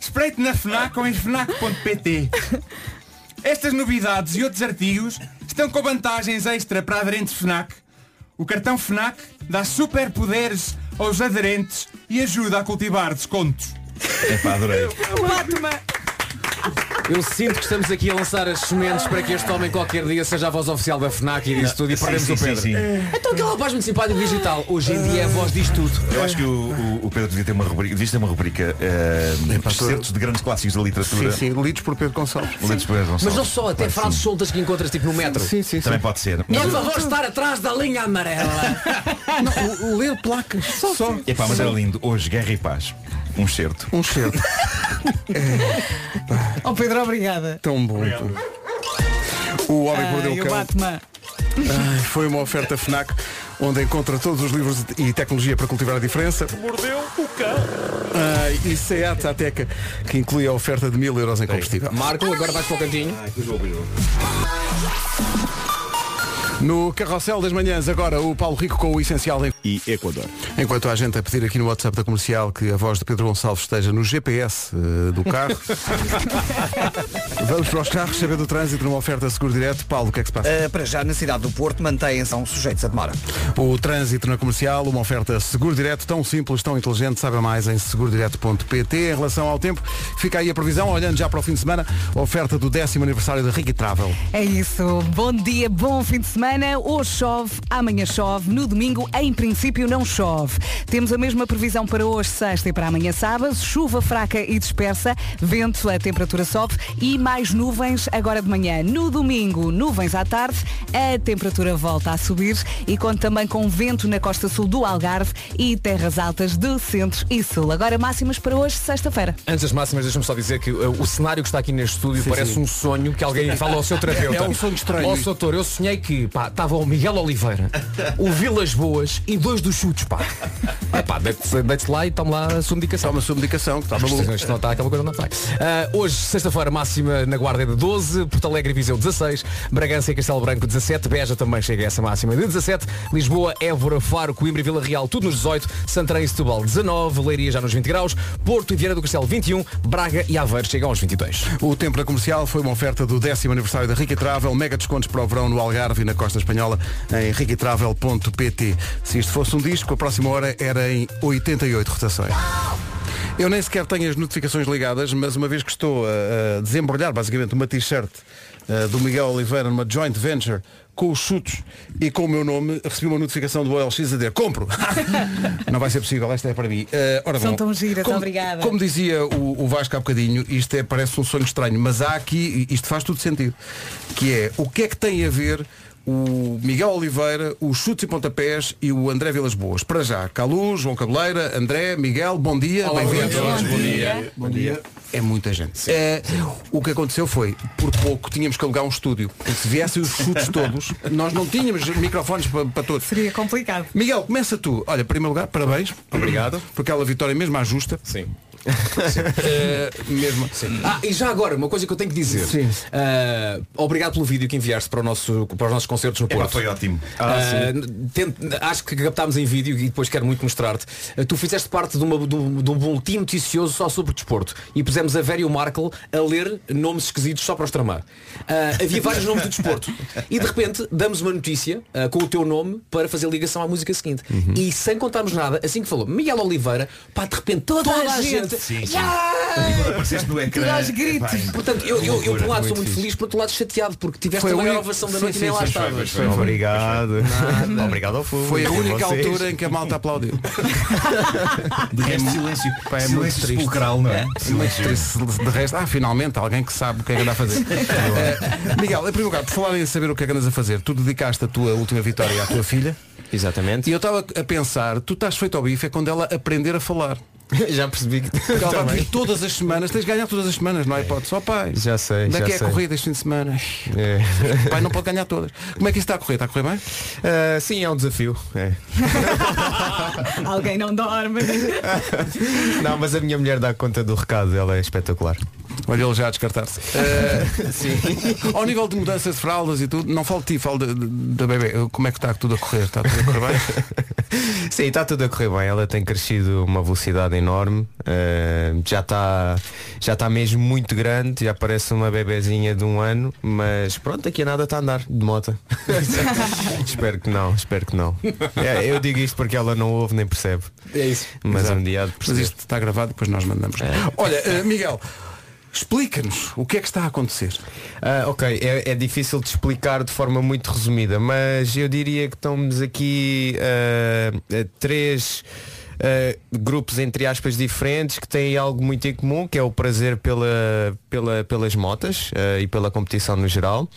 Espreite na FNAC ou em FNAC.pt. Estas novidades e outros artigos estão com vantagens extra para aderentes FNAC. O cartão FNAC dá superpoderes aos aderentes e ajuda a cultivar descontos. Epá, adorei. Eu sinto que estamos aqui a lançar as sementes para que este homem qualquer dia seja a voz oficial da FNAC e disso tudo e perdemos sim, o sim, Pedro. sim. Então aquele rapaz muito simpático digital, hoje em dia é a voz disto tudo. Eu acho que o, o- o Pedro devia ter uma rubrica, devia ter uma rubrica eh, excertos de grandes clássicos da literatura. Sim, sim, lidos por Pedro Gonçalves. Lidos por Pedro Mas Gonçalves. não só, até Claro que frases sim. soltas que encontras tipo no metro. Sim, sim, sim. Também pode ser. Por favor, estar atrás da linha amarela. [laughs] Não, o- ler placas. Só. Epá, mas era lindo. Hoje, Guerra e Paz. Um certo. Um certo. [laughs] Oh Pedro, obrigada. Tão bom. O Homem que Mordeu Ai, o Cão. Batman. Ai, foi uma oferta FNAC onde encontra todos os livros e tecnologia para cultivar a diferença. Mordeu o cão. Ai, e Seat Ateca, que inclui a oferta de mil euros em combustível. Marco, agora vais para o cantinho. No Carrossel das Manhãs, agora o Paulo Rico com o essencial em... E Equador. Enquanto há gente a pedir aqui no WhatsApp da comercial que a voz de Pedro Gonçalves esteja no GPS eh, do carro. [laughs] Vamos para os carros, saber do trânsito numa oferta seguro direto. Paulo, o que é que se passa? Uh, para já, na cidade do Porto, mantêm-se são sujeitos a demora. O trânsito na comercial, uma oferta seguro direto, tão simples, tão inteligente, saiba mais em segurodireto.pt. Em relação ao tempo, fica aí a previsão, olhando já para o fim de semana, oferta do décimo aniversário da Ricky Travel. É isso. Bom dia, bom fim de semana. Hoje chove, amanhã chove, no domingo, em princípio, não chove. Temos a mesma previsão para hoje, sexta e para amanhã, sábado. Chuva fraca e dispersa, vento, a temperatura sobe e mais nuvens agora de manhã. No domingo, nuvens à tarde, a temperatura volta a subir e conta também com vento na costa sul do Algarve e terras altas do centro e sul. Agora máximas para hoje, sexta-feira. Antes das máximas, deixa-me só dizer que uh, o cenário que está aqui neste estúdio Sim, parece sim. um sonho que alguém [laughs] fala ao seu terapeuta. É um sonho estranho. Ó doutor, eu sonhei que pá, estava o Miguel Oliveira, o Vilas Boas e dois dos chutes, pá. [laughs] É pá, deite-se deite lá e tome lá a sua medicação. Toma a sua medicação, que está maluco. Isto não está aquela coisa não vai. Ah, hoje, sexta-feira, máxima na Guarda é de 12, Porto Alegre e Viseu 16, Bragança e Castelo Branco 17, Beja também chega a essa máxima de 17, Lisboa, Évora, Faro, Coimbra e Vila Real, tudo nos 18, Santarém e Setúbal 19, Leiria já nos 20 graus, Porto e Vieira do Castelo 21, Braga e Aveiro chegam aos 22. O tempo na comercial foi uma oferta do décimo aniversário da Ricky Travel, mega descontos para o verão no Algarve e na Costa Espanhola em riquitravel.pt. Se isto fosse um disco, a próxima hora era em 88 rotações. Eu nem sequer tenho as notificações ligadas, mas uma vez que estou a, a desembrulhar basicamente uma t-shirt eh, do Miguel Oliveira numa joint venture com os chutos e com o meu nome, recebi uma notificação do OLX a dizer compro. [laughs] Não vai ser possível, esta é para mim. Eh, ora São bom, tão giras, como, obrigada. Como dizia o, o Vasco há bocadinho, isto é, parece um sonho estranho, mas há aqui, isto faz tudo sentido, que é o que é que tem a ver o Miguel Oliveira, os chutes e pontapés e o André Vilas Boas. Para já, Calu, João Cabeleira, André, Miguel, bom dia. Olá, bem-vindos. bom dia. Bom dia. Bom dia. É muita gente. É, o que aconteceu foi, por pouco tínhamos que alugar um estúdio. Porque se viessem os chutes [laughs] todos, nós não tínhamos microfones para, para todos. Seria complicado. Miguel, começa tu. Olha, em primeiro lugar, parabéns. Obrigado. Por aquela vitória mesmo à justa. Sim. Eh, [laughs] mesmo. Ah, e já agora, uma coisa que eu tenho que dizer. Sim. Ah, obrigado pelo vídeo que enviaste para, o nosso, para os nossos concertos no Porto. foi ótimo. Ah, tente- acho que captámos em vídeo e depois quero muito mostrar-te. Ah, tu fizeste parte de, uma, de, um, de um boletim noticioso só sobre desporto e pusemos a Vera e o Markle a ler nomes esquisitos só para os tramar. Havia vários nomes do desporto e de repente damos uma notícia com o teu nome para fazer ligação à música seguinte. Uhum. E sem contarmos nada, assim que falou Miguel Oliveira, pá, de repente toda, a gente. Sim, sim. E quando apareceste no ecrã. Tudo aos gritos. epá, Portanto, eu, eu, eu por um lado sou muito muito feliz, por outro lado chateado, porque tiveste Foi a maior única- ovação da Sim, noite e sim, nem lá sim, estavas. foi, foi. Obrigado. Obrigado ao fogo. Foi a única Vocês. altura em que a malta aplaudiu. [laughs] De resto, silêncio. Pá, é muito silêncio triste. sepulcral, não é? Muito Silêncio. triste. De resto, ah, finalmente, alguém que sabe o que é que anda a fazer. [laughs] Eh, Miguel, em primeiro lugar, por falar em saber o que é que andas a fazer, tu dedicaste a tua última vitória à tua filha Exatamente. e eu estava a pensar, tu estás feito ao bife é quando ela aprender a falar. [laughs] Já percebi que. Ela vai vir todas as semanas, tens de ganhar todas as semanas, não é hipótese. Só pai. Já sei, Onde é já que é a sei. corrida este fim de semana? É. O [laughs] pai não pode ganhar todas. Como é que isso está a correr? Está a correr bem? Ah, sim, é um desafio. É. [laughs] Alguém não dorme. Não, mas a minha mulher dá conta do recado, ela é espetacular. Olha ele já a descartar-se. [laughs] Eh, [laughs] Ao nível de mudanças de fraldas e tudo, não falo de ti, falo da bebê. Como é que está tudo a correr? Está tudo a correr bem? [laughs] Sim, está tudo a correr bem. Ela tem crescido uma velocidade enorme. Uh, já está já está mesmo muito grande. Já parece uma bebezinha de um ano. Mas pronto, aqui a nada está a andar de moto. espero que não, espero que não. É, eu digo isto porque ela não ouve nem percebe. É isso. Mas Exato. um dia Mas isto está gravado, depois nós mandamos. Olha, eh, Miguel, explica-nos o que é que está a acontecer. Ah, ok, é, é difícil de explicar de forma muito resumida, mas eu diria que estamos aqui a três ah, grupos entre aspas diferentes que têm algo muito em comum, que é o prazer pela, pela, pelas motas ah, e pela competição no geral.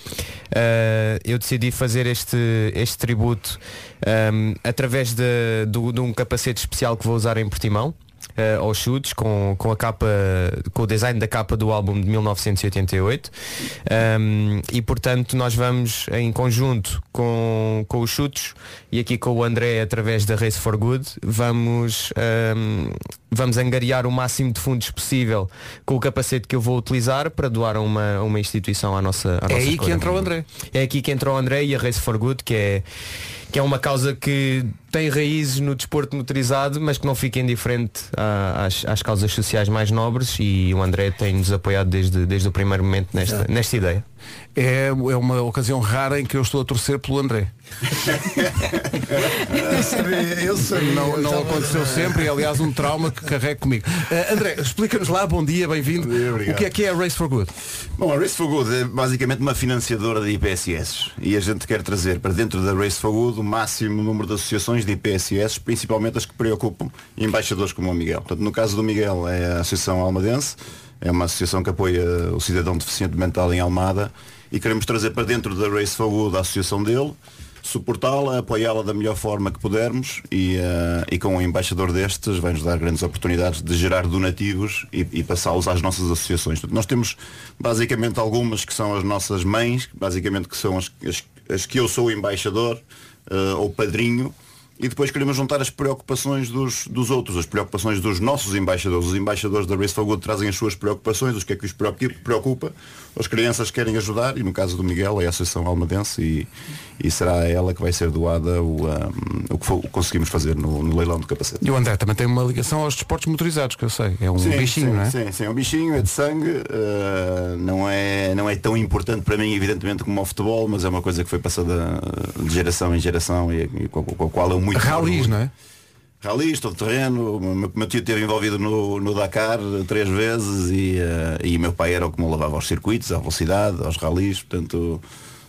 Eu decidi fazer este, este tributo ahm, através de, de um capacete especial que vou usar em Portimão eh, aos chutes com, com a capa com o design da capa do álbum de 1988 Um, e portanto nós vamos em conjunto com, com os chutes e aqui com o André através da Race for Good vamos um, vamos angariar o máximo de fundos possível com o capacete que eu vou utilizar para doar a uma, a uma instituição à nossa, à É nossa aí que escolha. entra o André. É aqui que entra o André e a Race for Good, que é, que é uma causa que tem raízes no desporto motorizado, mas que não fica indiferente às, às causas sociais mais nobres e o André tem-nos apoiado desde, desde o primeiro momento nesta, nesta ideia. É, é uma ocasião rara em que eu estou a torcer pelo André. Eu sabia, eu sabia. Não, não aconteceu sempre e aliás um trauma que carrego comigo. Eh, André, explica-nos lá, bom dia, bem-vindo. O que é que é a Race for Good? Bom, a Race for Good é basicamente uma financiadora de IPSS e a gente quer trazer para dentro da Race for Good o máximo número de associações de IPSS, principalmente as que preocupam embaixadores como o Miguel. Portanto, no caso do Miguel é a Associação Almadense, é uma associação que apoia o cidadão deficiente mental em Almada e queremos trazer para dentro da Race for Good a associação dele, suportá-la, apoiá-la da melhor forma que pudermos e, eh, e com um embaixador destes vai-nos dar grandes oportunidades de gerar donativos e, e passá-los às nossas associações. Nós temos basicamente algumas que são as nossas mães, basicamente que são as, as- as que eu sou embaixador eh, ou padrinho, e depois queremos juntar as preocupações dos, dos outros, as preocupações dos nossos embaixadores. Os embaixadores da Race for Good trazem as suas preocupações, os que é que os preocupa. As crianças querem ajudar e no caso do Miguel é a Associação Almadense e, e será a ela que vai ser doada o, ah, o que fo- o conseguimos fazer no, no leilão do capacete. E o André também tem uma ligação aos desportos motorizados, que eu sei. É um Sim, bichinho, sim, não é? Sim, sim, é um bichinho, é de sangue, uh, não, é, não é tão importante para mim, evidentemente, como o futebol, mas é uma coisa que foi passada de geração em geração e, e com, com a qual eu muito Ralis, não é? Ralis, todo terreno, o meu, tio esteve envolvido no, no Dakar três vezes e, uh, e meu pai era o que me levava aos circuitos, à velocidade, aos ralis, portanto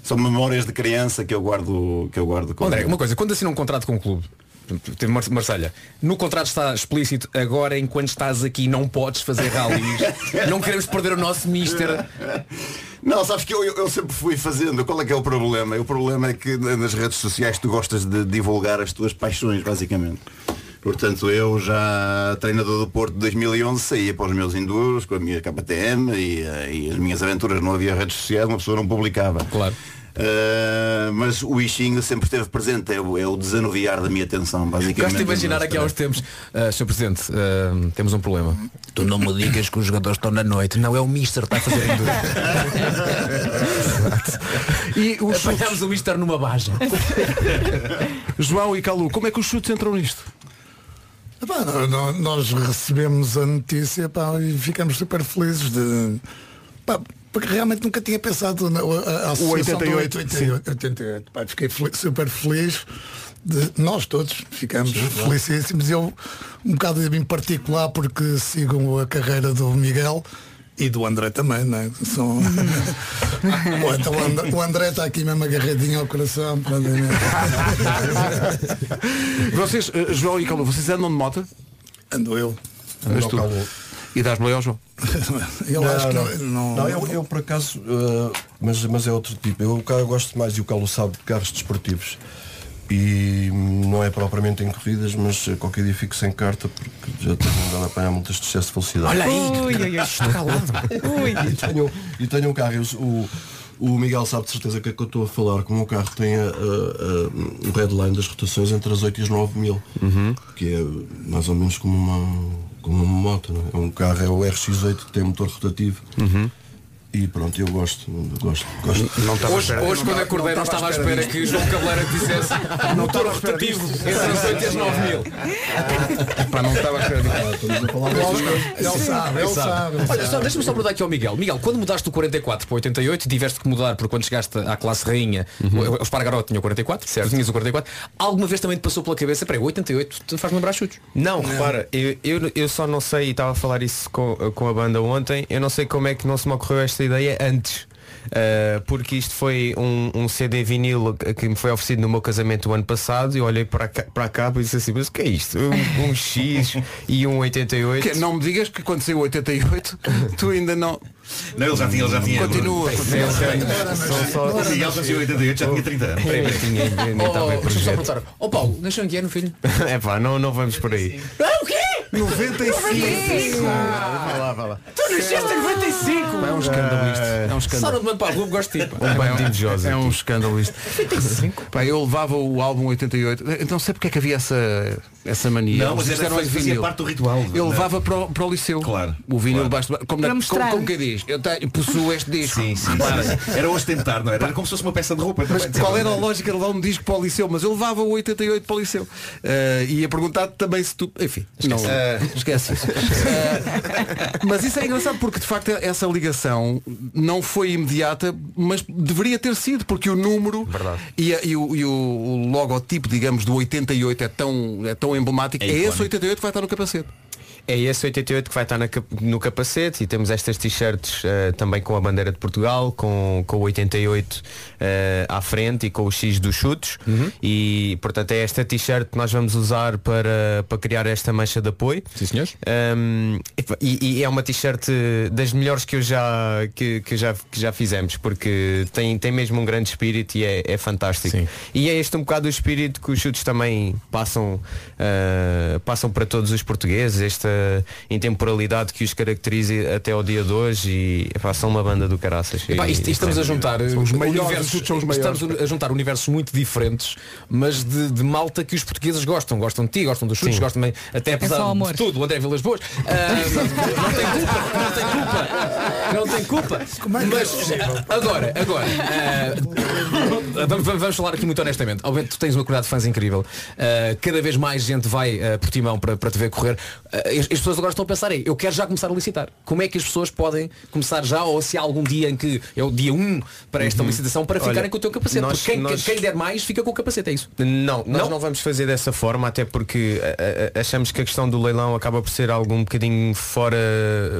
são memórias de criança que eu guardo, que eu guardo com André, uma coisa, quando assina um contrato com um clube, teve Mar Marselha, no contrato está explícito, agora enquanto estás aqui não podes fazer ralis, [laughs] não queremos perder o nosso mister. Não, sabes que eu, eu, eu sempre fui fazendo. Qual é que é o problema? O problema é que nas redes sociais tu gostas de divulgar as tuas paixões, basicamente. Portanto, eu já treinador do Porto de 2011 saía para os meus enduros com a minha KTM e, eh, e as minhas aventuras não havia redes sociais, uma pessoa não publicava. Claro. Uh, mas o bichinho sempre esteve presente, é o, é o desanuviar da minha atenção, basicamente. Gosto de imaginar aqui há uns tempos, uh, Sr. Presidente, uh, temos um problema. Tu não me digas que os jogadores estão na noite. Não, é o Mister que está a fazer. [laughs] E os Apanhámos o Mister numa baja. João e Calu, como é que os chutes entram nisto? Epá, nó- nó- nós recebemos a notícia pá, e ficamos super felizes de. pá, porque realmente nunca tinha pensado na a, a do 88, 88, 88. Pá, fiquei fel- super feliz de nós todos ficamos felicíssimos. Eu um bocado em particular porque sigo a carreira do Miguel e do André também, né? São... [laughs] Então o André- o André está aqui mesmo agarradinho ao coração. Vocês, eh, João e Calu, vocês andam de moto? Ando eu. Tu. E dás boleia ao João? [laughs] Eu acho que não, não- não, eu, eu, por acaso, uh, mas, mas é outro tipo. Eu, eu gosto mais, e o Carlos sabe, de carros desportivos. E não é propriamente em corridas, mas uh, qualquer dia fico sem carta porque já tenho andado a apanhar multas de excesso de velocidade. Olha aí. [laughs] Calado. e, tenho, e tenho um carro, o, o Miguel sabe de certeza que é que eu estou a falar, como o carro tem a, a- a- o headline das rotações entre as 8 e as 9 mil, que é mais ou menos como uma como uma moto, não é? É um carro, é o RX8 que tem motor rotativo. E pronto, eu gosto, gosto, gosto. Hoje, hoje quando acordei não estava à espera que João Cabeleira dissesse motor rotativo entre as 8 e as 9 mil. [laughs] Pá, não estava a espera Ele sabe, ele sabe. ele Olha, só, sabe. deixa-me só perguntar aqui ao Miguel. Miguel, quando mudaste do 44 para o 88, tiveste que mudar porque quando chegaste à classe rainha, o Espargarote tinha o 44, certo. tinhas o 44. Alguma vez também te passou pela cabeça, peraí, 88 tu faz lembrar chutes? Não, repara, eu, eu, eu só não sei, e estava a falar isso com, com a banda ontem, eu não sei como é que não se me ocorreu esta ideia antes. Uh, porque isto foi um, um CD vinil que me foi oferecido no meu casamento o ano passado e eu olhei para cá, para cá e disse assim, mas o que é isto? Um, um X e um 88. Que- não me digas que quando saiu 88 tu ainda não. Não, ele já tinha, ele já tinha. Continua, só- Miguel já tinha 88, já tinha 30 anos. Em Oh. Ó Paulo, nasceu em que ano, filho? [laughs] É pá, não, não vamos por aí. Ah, o quê? 95! Vai lá, vai lá. Tu nasceste em 95! É um escândalo isto. É um Só escândalo. Não te mando para a rua, gosto de ti. Um bando de invejosos É um escândalo isto. 95? Pá, eu levava o álbum 88. Então sei porque é que havia essa, essa mania. Não, mas era, em fazia vinil. parte do ritual. Eu levava para o, para o liceu. Claro, O vinil claro. debaixo do- como, Para na, mostrar. como, como que diz? Eu tenho, possuo este disco. Sim, sim, sim. Era ostentar, não era? Era como se fosse uma peça de roupa. Mas também. qual era a lógica de levar um disco para o liceu? Mas eu levava o 88 para o liceu. Eh, e ia perguntar também se tu. Enfim, não, esquece isso. [laughs] Eh, mas isso é engraçado porque de facto essa ligação não foi imediata, mas deveria ter sido, porque o número e, a- e o, e o- o logotipo, digamos, do 88 é tão, é tão emblemático. É É, esse icónico. 88 que vai estar no capacete. É esse 88 que vai estar na no capacete e temos estas t-shirts eh, também com a bandeira de Portugal, com, com o 88 eh, à frente e com o X dos chutes. E portanto é esta t-shirt que nós vamos usar para, para criar esta mancha de apoio. Sim, senhores. Um, e, e é uma t-shirt das melhores que eu já que, que já que já fizemos porque tem tem mesmo um grande espírito e é, é fantástico Sim. e é este um bocado o espírito que os chutes também passam uh, passam para todos os portugueses esta intemporalidade que os caracteriza até ao dia de hoje e epá, são uma banda do caraças Epá, E- isto- estamos a juntar uh, os maiores, universos, os maiores. estamos a juntar universos muito diferentes, mas de, de malta que os portugueses gostam. Gostam de ti, gostam dos chutes, gostam também, até apesar só amor. de tudo, o André Vilas Boas. Ah, [laughs] não tem culpa, não tem culpa. Não tem culpa. Mas ah, agora, agora, ah, vamos, vamos- falar aqui muito honestamente. Obviamente tu tens uma comunidade de fãs incrível. Ah, cada vez mais gente vai ah, por timão para, para te ver correr. Ah, as, as pessoas agora estão a pensar, "Ei, eu quero já começar a licitar. Como é que as pessoas podem começar já, ou se há algum dia em que é o dia 1 para esta licitação para Olha, ficarem com o teu capacete? nós- Porque quem, nós- quem der mais fica com o capacete, é isso? Não, nós Não? não? vamos fazer dessa forma, até porque a- a- achamos que a questão do leilão acaba por ser algo um bocadinho fora,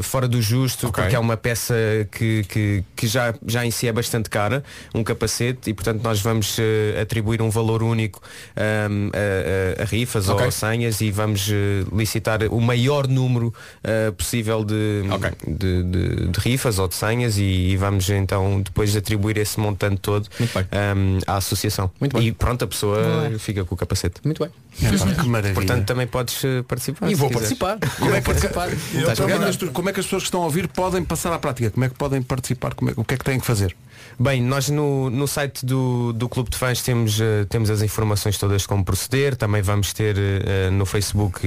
fora do justo, Ok. porque é uma peça que, que, que já, já em si é bastante cara, um capacete, e portanto nós vamos eh, atribuir um valor único ahm, a, a- a rifas Ok. ou a senhas e vamos eh, licitar o maior número eh, possível de, Ok. de, de- de rifas ou de senhas e, e vamos então depois atribuir esse montante todo bem. ahm, à associação. Muito bem. E pronto, a pessoa fica com o capacete. Muito bem. que maravilha. Portanto, também podes participar. E vou participar. Como é, que, participar. Estás como, é que as, como é que as pessoas que estão a ouvir podem passar à prática? Como é que podem participar? Como é- o que é que têm que fazer? Bem, nós no, no site do, do Clube de Fãs temos, eh, temos as informações todas de como proceder, também vamos ter eh, no Facebook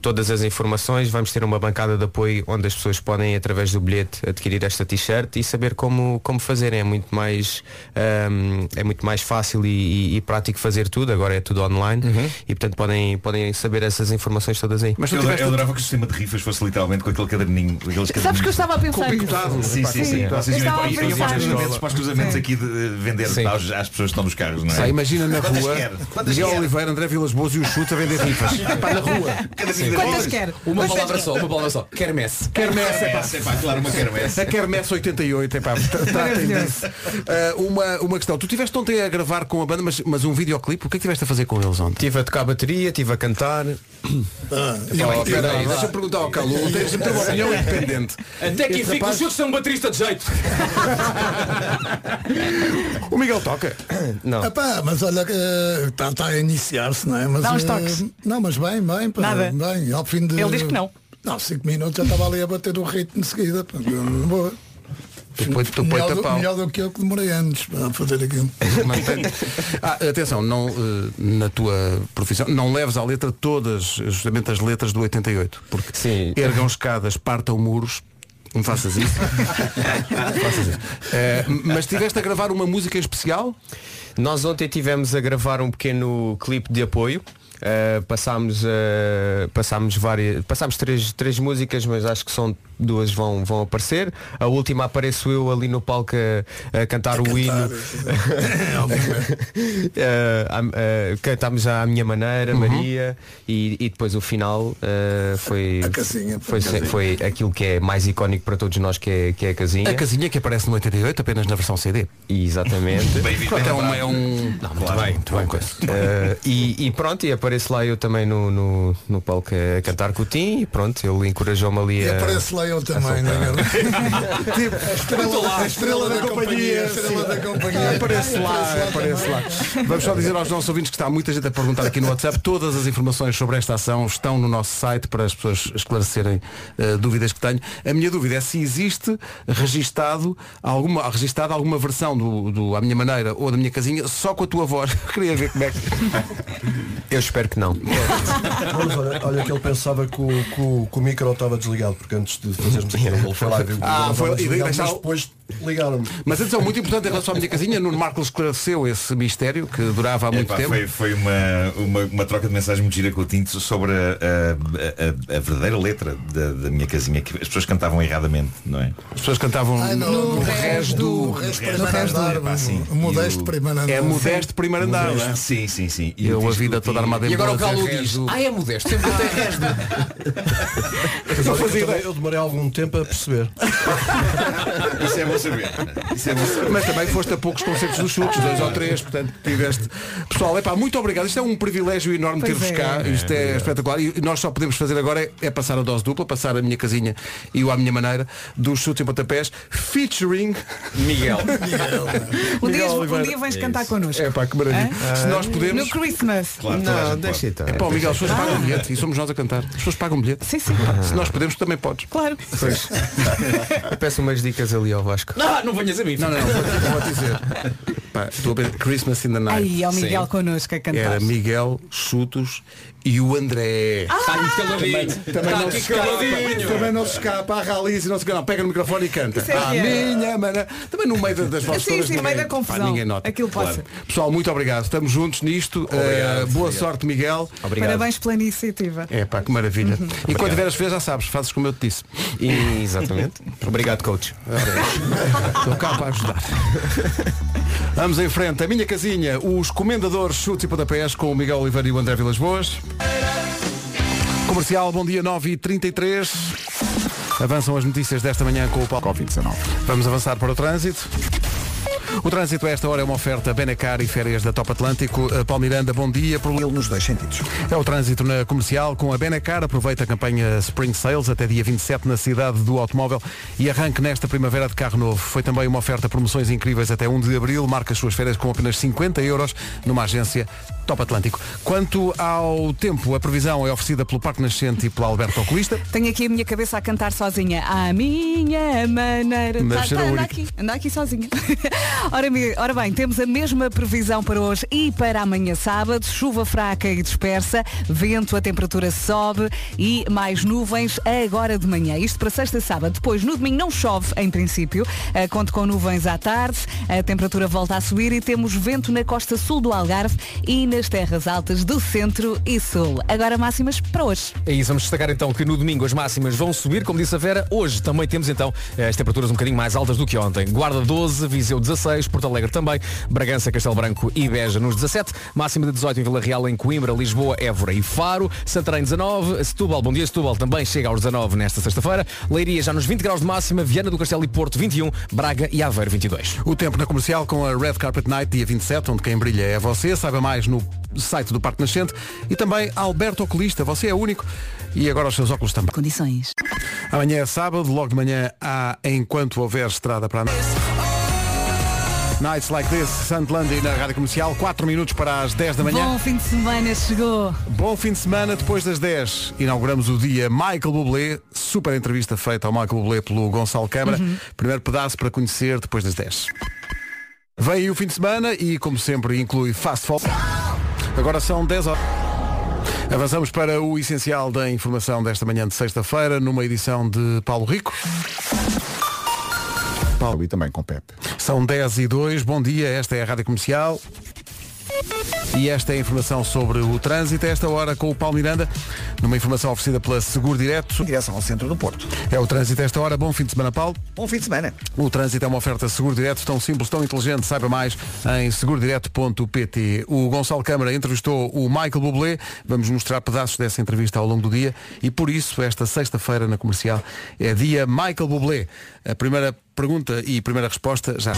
todas as informações, vamos ter uma bancada de apoio onde as pessoas podem, através do bilhete, adquirir esta t-shirt e saber como, como fazer. É muito mais, ehm, é muito mais fácil e, e- e prático fazer tudo, agora é tudo online e portanto podem, podem saber essas informações todas aí. Mas tu Eu, tiveste eu adorava que o sistema de rifas fosse literalmente com aquele caderninho. Sabes que eu estava a pensar nisso. computado. Sim, sim, sim. eu Vocês iam estava a pensar cruzamentos, para os cruzamentos aqui de vender Sim. Aos- às pessoas que estão nos carros, não é? Ah, imagina na Quantas rua quer? Quantas Miguel quer? Oliveira, André Vilas Boas e o chute a vender rifas. [laughs] Pá, na rua. Quantas quer? Uma palavra só, uma palavra só. Quermesse. Quermesse, é pá. É pá, claro, uma quermesse. A Quermesse 88, é pá, tra- tratem disso. Ah, uma, uma questão, tu tiveste ontem a gravar com a banda, mas, mas um videoclipe, o que é que tiveste a fazer com eles ontem? Estive a tocar bateria, estive a cantar. Ah, Oh, peraí, deixa-me perguntar ao Calu, tens de ter uma opinião independente. Até que enfim, rapaz- os chutes são um baterista de jeito. [laughs] Miguel toca. [coughs] Não. Epá, mas olha, está tá a iniciar-se, não é? Mas, Dá uns eh, toques. não, mas bem, bem, pá, Nada. bem. Ao fim de. Ele diz que não. Não, cinco minutos já estava ali a bater o ritmo de seguida. pá, vou. Depois, depois melhor, do, melhor do que eu que demorei anos para fazer aquilo. [laughs] Ah, atenção, não, eh, na tua profissão, não leves à letra todas, justamente as letras do 88. Porque Sim. ergam escadas, partam muros. Não faças isso. Faças isso. Eh, mas estiveste a gravar uma música especial? Nós ontem tivemos a gravar um pequeno clipe de apoio. Uh, passámos, uh, passámos várias passámos três, três músicas mas acho que são duas vão, vão aparecer a última apareço eu ali no palco a, a cantar o hino Uh, [laughs] a- uh, cantámos à minha maneira Uhum. Maria e, e depois o final uh, foi A casinha. foi, A casinha. foi aquilo que é mais icónico para todos nós que é, que é a casinha A casinha que aparece no 88, apenas na versão CD. exatamente Bem-vindo, Pronto, é um, é um... Não, muito Claro. bem, muito bem. coisa. E, e pronto, e apareço lá eu também no, no, no palco a cantar com o Tim e pronto, ele encorajou-me ali E a. lá eu também, não é? [laughs] tipo, a estrela, a estrela da companhia. A estrela da companhia. [laughs] Aparece lá, aparece lá. Vamos só dizer aos nossos ouvintes que está muita gente a perguntar aqui no WhatsApp. Todas as informações sobre esta ação estão no nosso site para as pessoas esclarecerem eh, dúvidas que tenho. A minha dúvida é se existe registado alguma, registada alguma versão do, do À Minha Maneira ou da Minha Casinha só com a tua voz. [laughs] Queria ver como é que. Eu espero que não. Mas olha, olha que ele pensava que o, que o- que o micro estava desligado, porque antes de ele [laughs] foi lá Ah, foi- e desligado, mas depois ligaram-me. Mas atenção, muito importante em relação à minha casinha, Nuno Marcos esclareceu esse mistério que durava há muito Epá, tempo. foi foi uma, uma, uma troca de mensagem muito gira com o Tinto sobre a, a- a- a verdadeira letra da, da minha casinha, que as pessoas cantavam erradamente, não é? As pessoas cantavam Ai, no, no, no res do. resto resto andar, sim. o modesto primeiro andar. É modesto primeiro andar, não é? Sim, sim, sim. E Eu a vida toda armada em E agora o Galo é diz, do- ah é modesto, sempre tem resto. [laughs] Eu demorei algum tempo a perceber. [laughs] Isso é bom saber. Isso é bom saber. Mas também foste a poucos concertos dos chutes, dois ou três, portanto tiveste. Pessoal, epá, muito obrigado. Isto é um privilégio enorme ter-vos é. cá. Isto é, espetacular. E nós só podemos fazer agora é, é passar a dose dupla, passar a minha casinha e o à minha maneira dos chutes em pontapés, featuring Miguel. Um [laughs] dia, Miguel um dia vens cantar connosco. É pá, que maravilha. Hã? Se nós No podemos. Christmas. Claro, Não, deixa então. Pá, Miguel, as pessoas pagam bilhete e somos nós a cantar. As pessoas pagam bilhete. Sim, sim. Se nós podemos, tu também podes. Claro. Pois. Eu peço umas dicas ali ao Vasco. Ah, não venhas a mim. Não, não, não, vou, vou dizer. Pá, estou a ver Christmas in the Night. Aí, ao Miguel Sim. connosco a cantar. Era Miguel, Chutos e o André. Está muito caladinho. Também Está não, aqui se escapa, também não se escapa, a ralice, não se não, pega no microfone e canta. É ah, é. minha mana. Também no meio das- vozes Sim, todas. sim, ninguém, meio da pá, confusão. ninguém nota. Aquilo passa. Pessoal, muito obrigado. Estamos juntos nisto. Uh, boa sorte, Miguel. Obrigado. Parabéns pela iniciativa. É pá, que maravilha. E quando tiveres ver, já sabes, fazes como eu te disse. E, exatamente. [laughs] Obrigado, coach. Estou cá para ajudar. [laughs] Vamos em frente. A minha casinha, os comendadores chutes e pontapés com o Miguel Oliveira e o André Vilas Boas. Comercial, bom dia 9 e 33 Avançam as notícias desta manhã com o Paulo Covid-19. Vamos avançar para o trânsito. O trânsito a esta hora é uma oferta Benacar e férias da Top Atlântico. Uh, Paulo Miranda, bom dia. Por... Ele nos dois sentidos. É o trânsito na comercial com a Benacar. Aproveita a campanha Spring Sales até dia 27 na cidade do automóvel e arranque nesta primavera de carro novo. Foi também uma oferta promoções incríveis até 1 de abril. Marca as suas férias com apenas 50 euros numa agência Top Atlântico. Quanto ao tempo, a previsão é oferecida pelo Parque Nascente e pelo Alberto Oculista. Tenho aqui a minha cabeça a cantar sozinha. À minha maneira. Tá, tá, anda aqui, anda aqui sozinha. [laughs] ora, ora bem, temos a mesma previsão para hoje e para amanhã sábado. Chuva fraca e dispersa, vento, a temperatura sobe e mais nuvens agora de manhã. Isto para sexta e sábado. Depois, no domingo não chove, em princípio. Eh, Conto com nuvens à tarde, a temperatura volta a subir e temos vento na costa sul do Algarve e nas terras altas do centro e sul. Agora máximas para hoje. É isso, vamos destacar então que no domingo as máximas vão subir, como disse a Vera, hoje também temos então eh, as temperaturas um bocadinho mais altas do que ontem. Guarda 12, Viseu 16, Porto Alegre também, Bragança, Castelo Branco e Beja nos 17, máxima de 18 em Vila Real, em Coimbra, Lisboa, Évora e Faro, Santarém 19, Setúbal, bom dia Setúbal, também chega aos 19 nesta sexta-feira, Leiria já nos 20 graus de máxima, Viana do Castelo e Porto 21, Braga e Aveiro 22. O tempo na comercial com a Red Carpet Night, dia 27, onde quem brilha é você. Saiba mais no site do Parque Nascente. E também Alberto Oculista, você é único. E agora os seus óculos também. Condições. Amanhã é sábado, logo de manhã há Enquanto Houver Estrada para a Noite. Nights Like This, Sunderland na Rádio Comercial, 4 minutos para as 10 da manhã. Bom fim de semana chegou. Bom fim de semana, depois das 10 inauguramos o dia Michael Bublé, super entrevista feita ao Michael Bublé pelo Gonçalo Câmara. Uhum. Primeiro pedaço para conhecer depois das 10. Vem aí o fim de semana e, como sempre, inclui Fast Fall. Agora são 10 horas. Avançamos para o essencial da informação desta manhã de sexta-feira, numa edição de Paulo Rico. Paulo e também com Pepe. São 10 e 2, bom dia, esta é a Rádio Comercial. E esta é a informação sobre o trânsito, a esta hora com o Paulo Miranda, numa informação oferecida pela Seguro Direto. Em direção ao centro do Porto. É o trânsito a esta hora, bom fim de semana, Paulo. Bom fim de semana. O trânsito é uma oferta Seguro Direto, tão simples, tão inteligente, saiba mais em segurodireto.pt. O Gonçalo Câmara entrevistou o Michael Bublé, vamos mostrar pedaços dessa entrevista ao longo do dia e por isso esta sexta-feira na comercial é dia Michael Bublé. A primeira pergunta e primeira resposta já.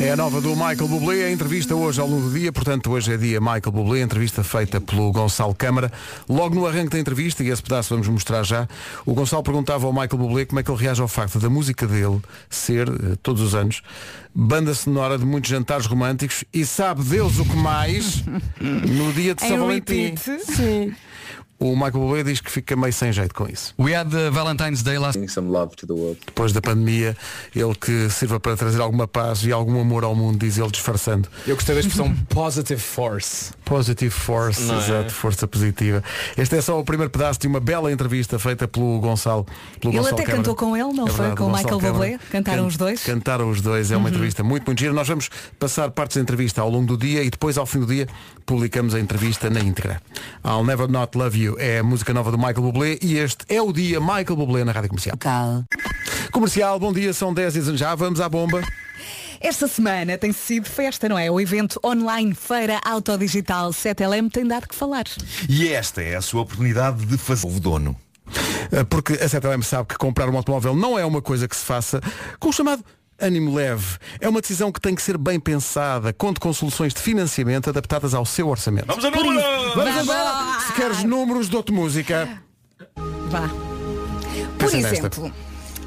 É a nova do Michael Bublé, a entrevista hoje ao longo do dia, portanto hoje é dia Michael Bublé, entrevista feita pelo Gonçalo Câmara. Logo no arranque da entrevista, e esse pedaço vamos mostrar já, o Gonçalo perguntava ao Michael Bublé como é que ele reage ao facto da música dele ser, eh, todos os anos, banda sonora de muitos jantares românticos e sabe Deus o que mais [laughs] no dia de São Valentim. Sim. O Michael Bublé diz que fica meio sem jeito com isso. We had the Valentine's Day last some love to the world. Depois da pandemia, ele que sirva para trazer alguma paz e algum amor ao mundo, diz ele disfarçando. Eu gostei da expressão positive force. Positive force, Não é? exato, força positiva. Este é só o primeiro pedaço de uma bela entrevista feita pelo Gonçalo. Pelo Ele Gonçalo até Câmara. cantou com ele, não É foi? verdade, Com o Michael. Bublé? Cantaram Can- os dois? Cantaram os dois, é uma Uhum. entrevista muito, muito gira. Nós vamos passar partes da entrevista ao longo do dia e depois, ao fim do dia, publicamos a entrevista na íntegra. I'll Never Not Love You é a música nova do Michael Bublé e este é o dia Michael Bublé na Rádio Comercial. Comercial, bom dia, são 10 e já vamos à bomba. Esta semana tem sido festa, não é? O evento online Feira Autodigital 7LM tem dado que falar. E esta é a sua oportunidade de fazer o dono. Uh, Porque a 7LM sabe que comprar um automóvel não é uma coisa que se faça com o chamado ânimo leve. É uma decisão que tem que ser bem pensada. Conte com soluções de financiamento adaptadas ao seu orçamento. Vamos a números! isso, Vamos vamos embora! lá! Se queres números, dou-te música. Vá. Por Pensa nesta. exemplo,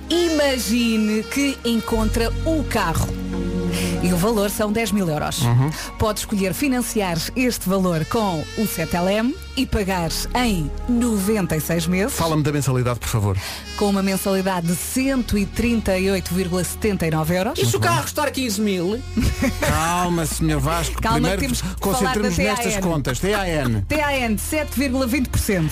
imagine que encontra o carro. E o valor são 10 mil euros. Uhum. Pode escolher financiar este valor com o 7LM e pagar em 96 meses. Fala-me da mensalidade, por favor. Com uma mensalidade de 138,79 euros. E se o carro custar 15 mil? [laughs] Calma, senhor Vasco. Calma, Primeiro temos que concentremos falar da nestas TAN. contas. TAN. TAN de 7,20%.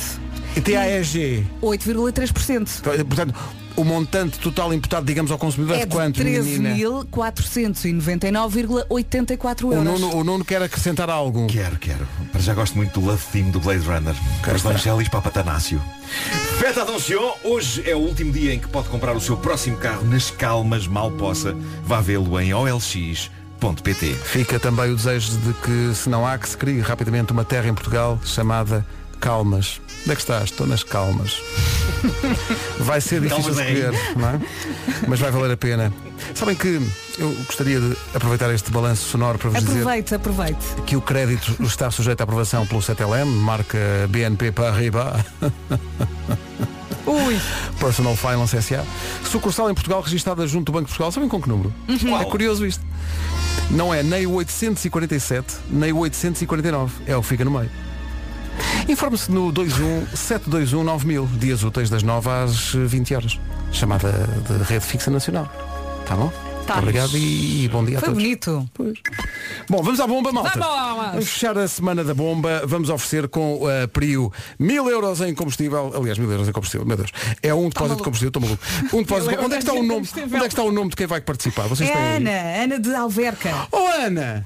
E TAEG. 8,3%. Portanto, o montante total imputado, digamos, ao consumidor é, É de quanto, menina? 13.499,84 O euros. Nuno, o Nuno quer acrescentar algo. Quero, quero. Para já gosto muito do Love Theme do Blade Runner. Os Vangelis para Patanácio. Fête attention! Hoje é o último dia em que pode comprar o seu próximo carro nas calmas, mal possa. Vá vê-lo em olx.pt. Fica também o desejo de que, se não há, que se crie rapidamente uma terra em Portugal chamada Calmas. Onde é que estás? Estou nas calmas. [laughs] Vai ser difícil escolher, não é? Mas vai valer a pena. Sabem que eu gostaria de aproveitar este balanço sonoro para vos dizer Aproveite, aproveite. que o crédito está sujeito à aprovação pelo 7LM, marca BNP Paribas. Ui. Personal Finance SA. Sucursal em Portugal registrada junto do Banco de Portugal. Sabem com que número? Uhum. É curioso isto. Não é nem o 847, nem o 849. É o que fica no meio. Informe-se no 21 721 9000, dias úteis das 9 às 20 horas. Chamada de Rede Fixa Nacional. Tá bom? Tá. Obrigado e, e bom dia a Foi todos. bonito. Bom, vamos à bomba, malta. Vamos! Vamos fechar a semana da bomba. Vamos oferecer com a Prio mil euros em combustível. Aliás, mil euros em combustível, meu Deus. É um depósito de combustível, estou maluco. Um depósito Onde é que está o nome? Onde é que está o nome de quem vai participar? Vocês têm É aí? Ana, Ana de Alverca. Oh Ana!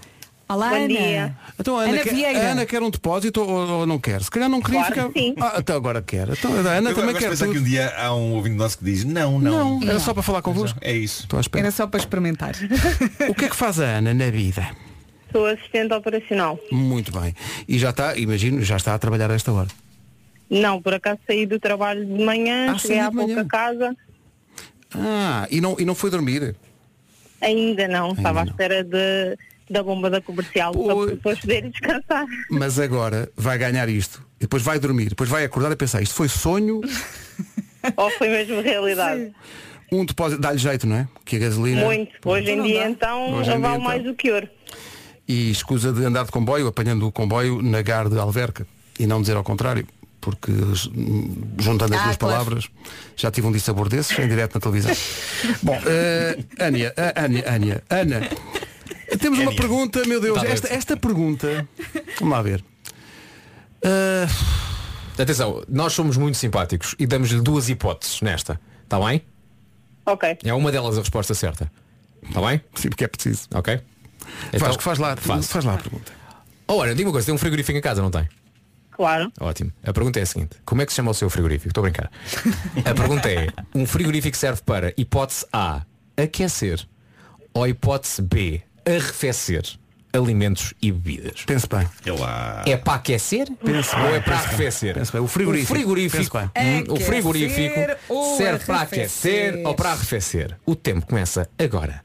Olá, Bom Ana. dia. Então a Ana, Ana quer, Vieira. a Ana quer um depósito ou, ou não quer? Se calhar não queria Claro ficar. que sim. Ah, até agora quer. Então a Ana Eu também gosto de quer. pensar tudo. que um dia há um ouvinte nosso que diz não, não. Não, era só para falar convosco. É isso. Estou à espera. Era só para experimentar. O que é que faz a Ana na vida? Sou assistente operacional. Muito bem. E já está, imagino, já está a trabalhar a esta hora. Não, por acaso saí do trabalho de manhã, Ah, cheguei saiu há de pouco manhã. a casa, Ah, e não, e não foi dormir? ainda não, estava à espera de, da bomba da comercial para Pois. depois poder descansar. Mas agora vai ganhar isto. E depois vai dormir. Depois vai acordar e pensar, isto foi sonho? [laughs] Ou foi mesmo realidade? Um depósito, dá-lhe jeito, não é? Que a gasolina. Muito. Hoje em dia, então, Hoje em vale dia, mais então. do que ouro. E escusa de andar de comboio, apanhando o comboio na gar de Alverca. E não dizer ao contrário. Porque hum, juntando as Ah, duas claro. palavras, já tive um dissabor desses em direto na televisão. [laughs] Bom, eh, Ania, a- Ania, Ania, Ana, temos uma pergunta, meu Deus, Tá esta, esta pergunta, vamos lá ver. Ah, Atenção, nós somos muito simpáticos e damos-lhe duas hipóteses nesta. Está bem? Ok. É uma delas a resposta certa. Está bem? Sim, porque é preciso. Ok. Vasco, faz lá, faz lá a pergunta. Ora, diga uma coisa, tem um frigorífico em casa, não tem? Claro. Ótimo. A pergunta é a seguinte, como é que se chama o seu frigorífico? Estou a brincar. A pergunta é, um frigorífico serve para hipótese A, aquecer, ou hipótese B, arrefecer alimentos e bebidas? Pense bem. É para aquecer Pense ou bem, é para arrefecer? Pense bem. O frigorífico. O frigorífico, hum, o frigorífico ou serve para aquecer ou para arrefecer. O tempo começa agora.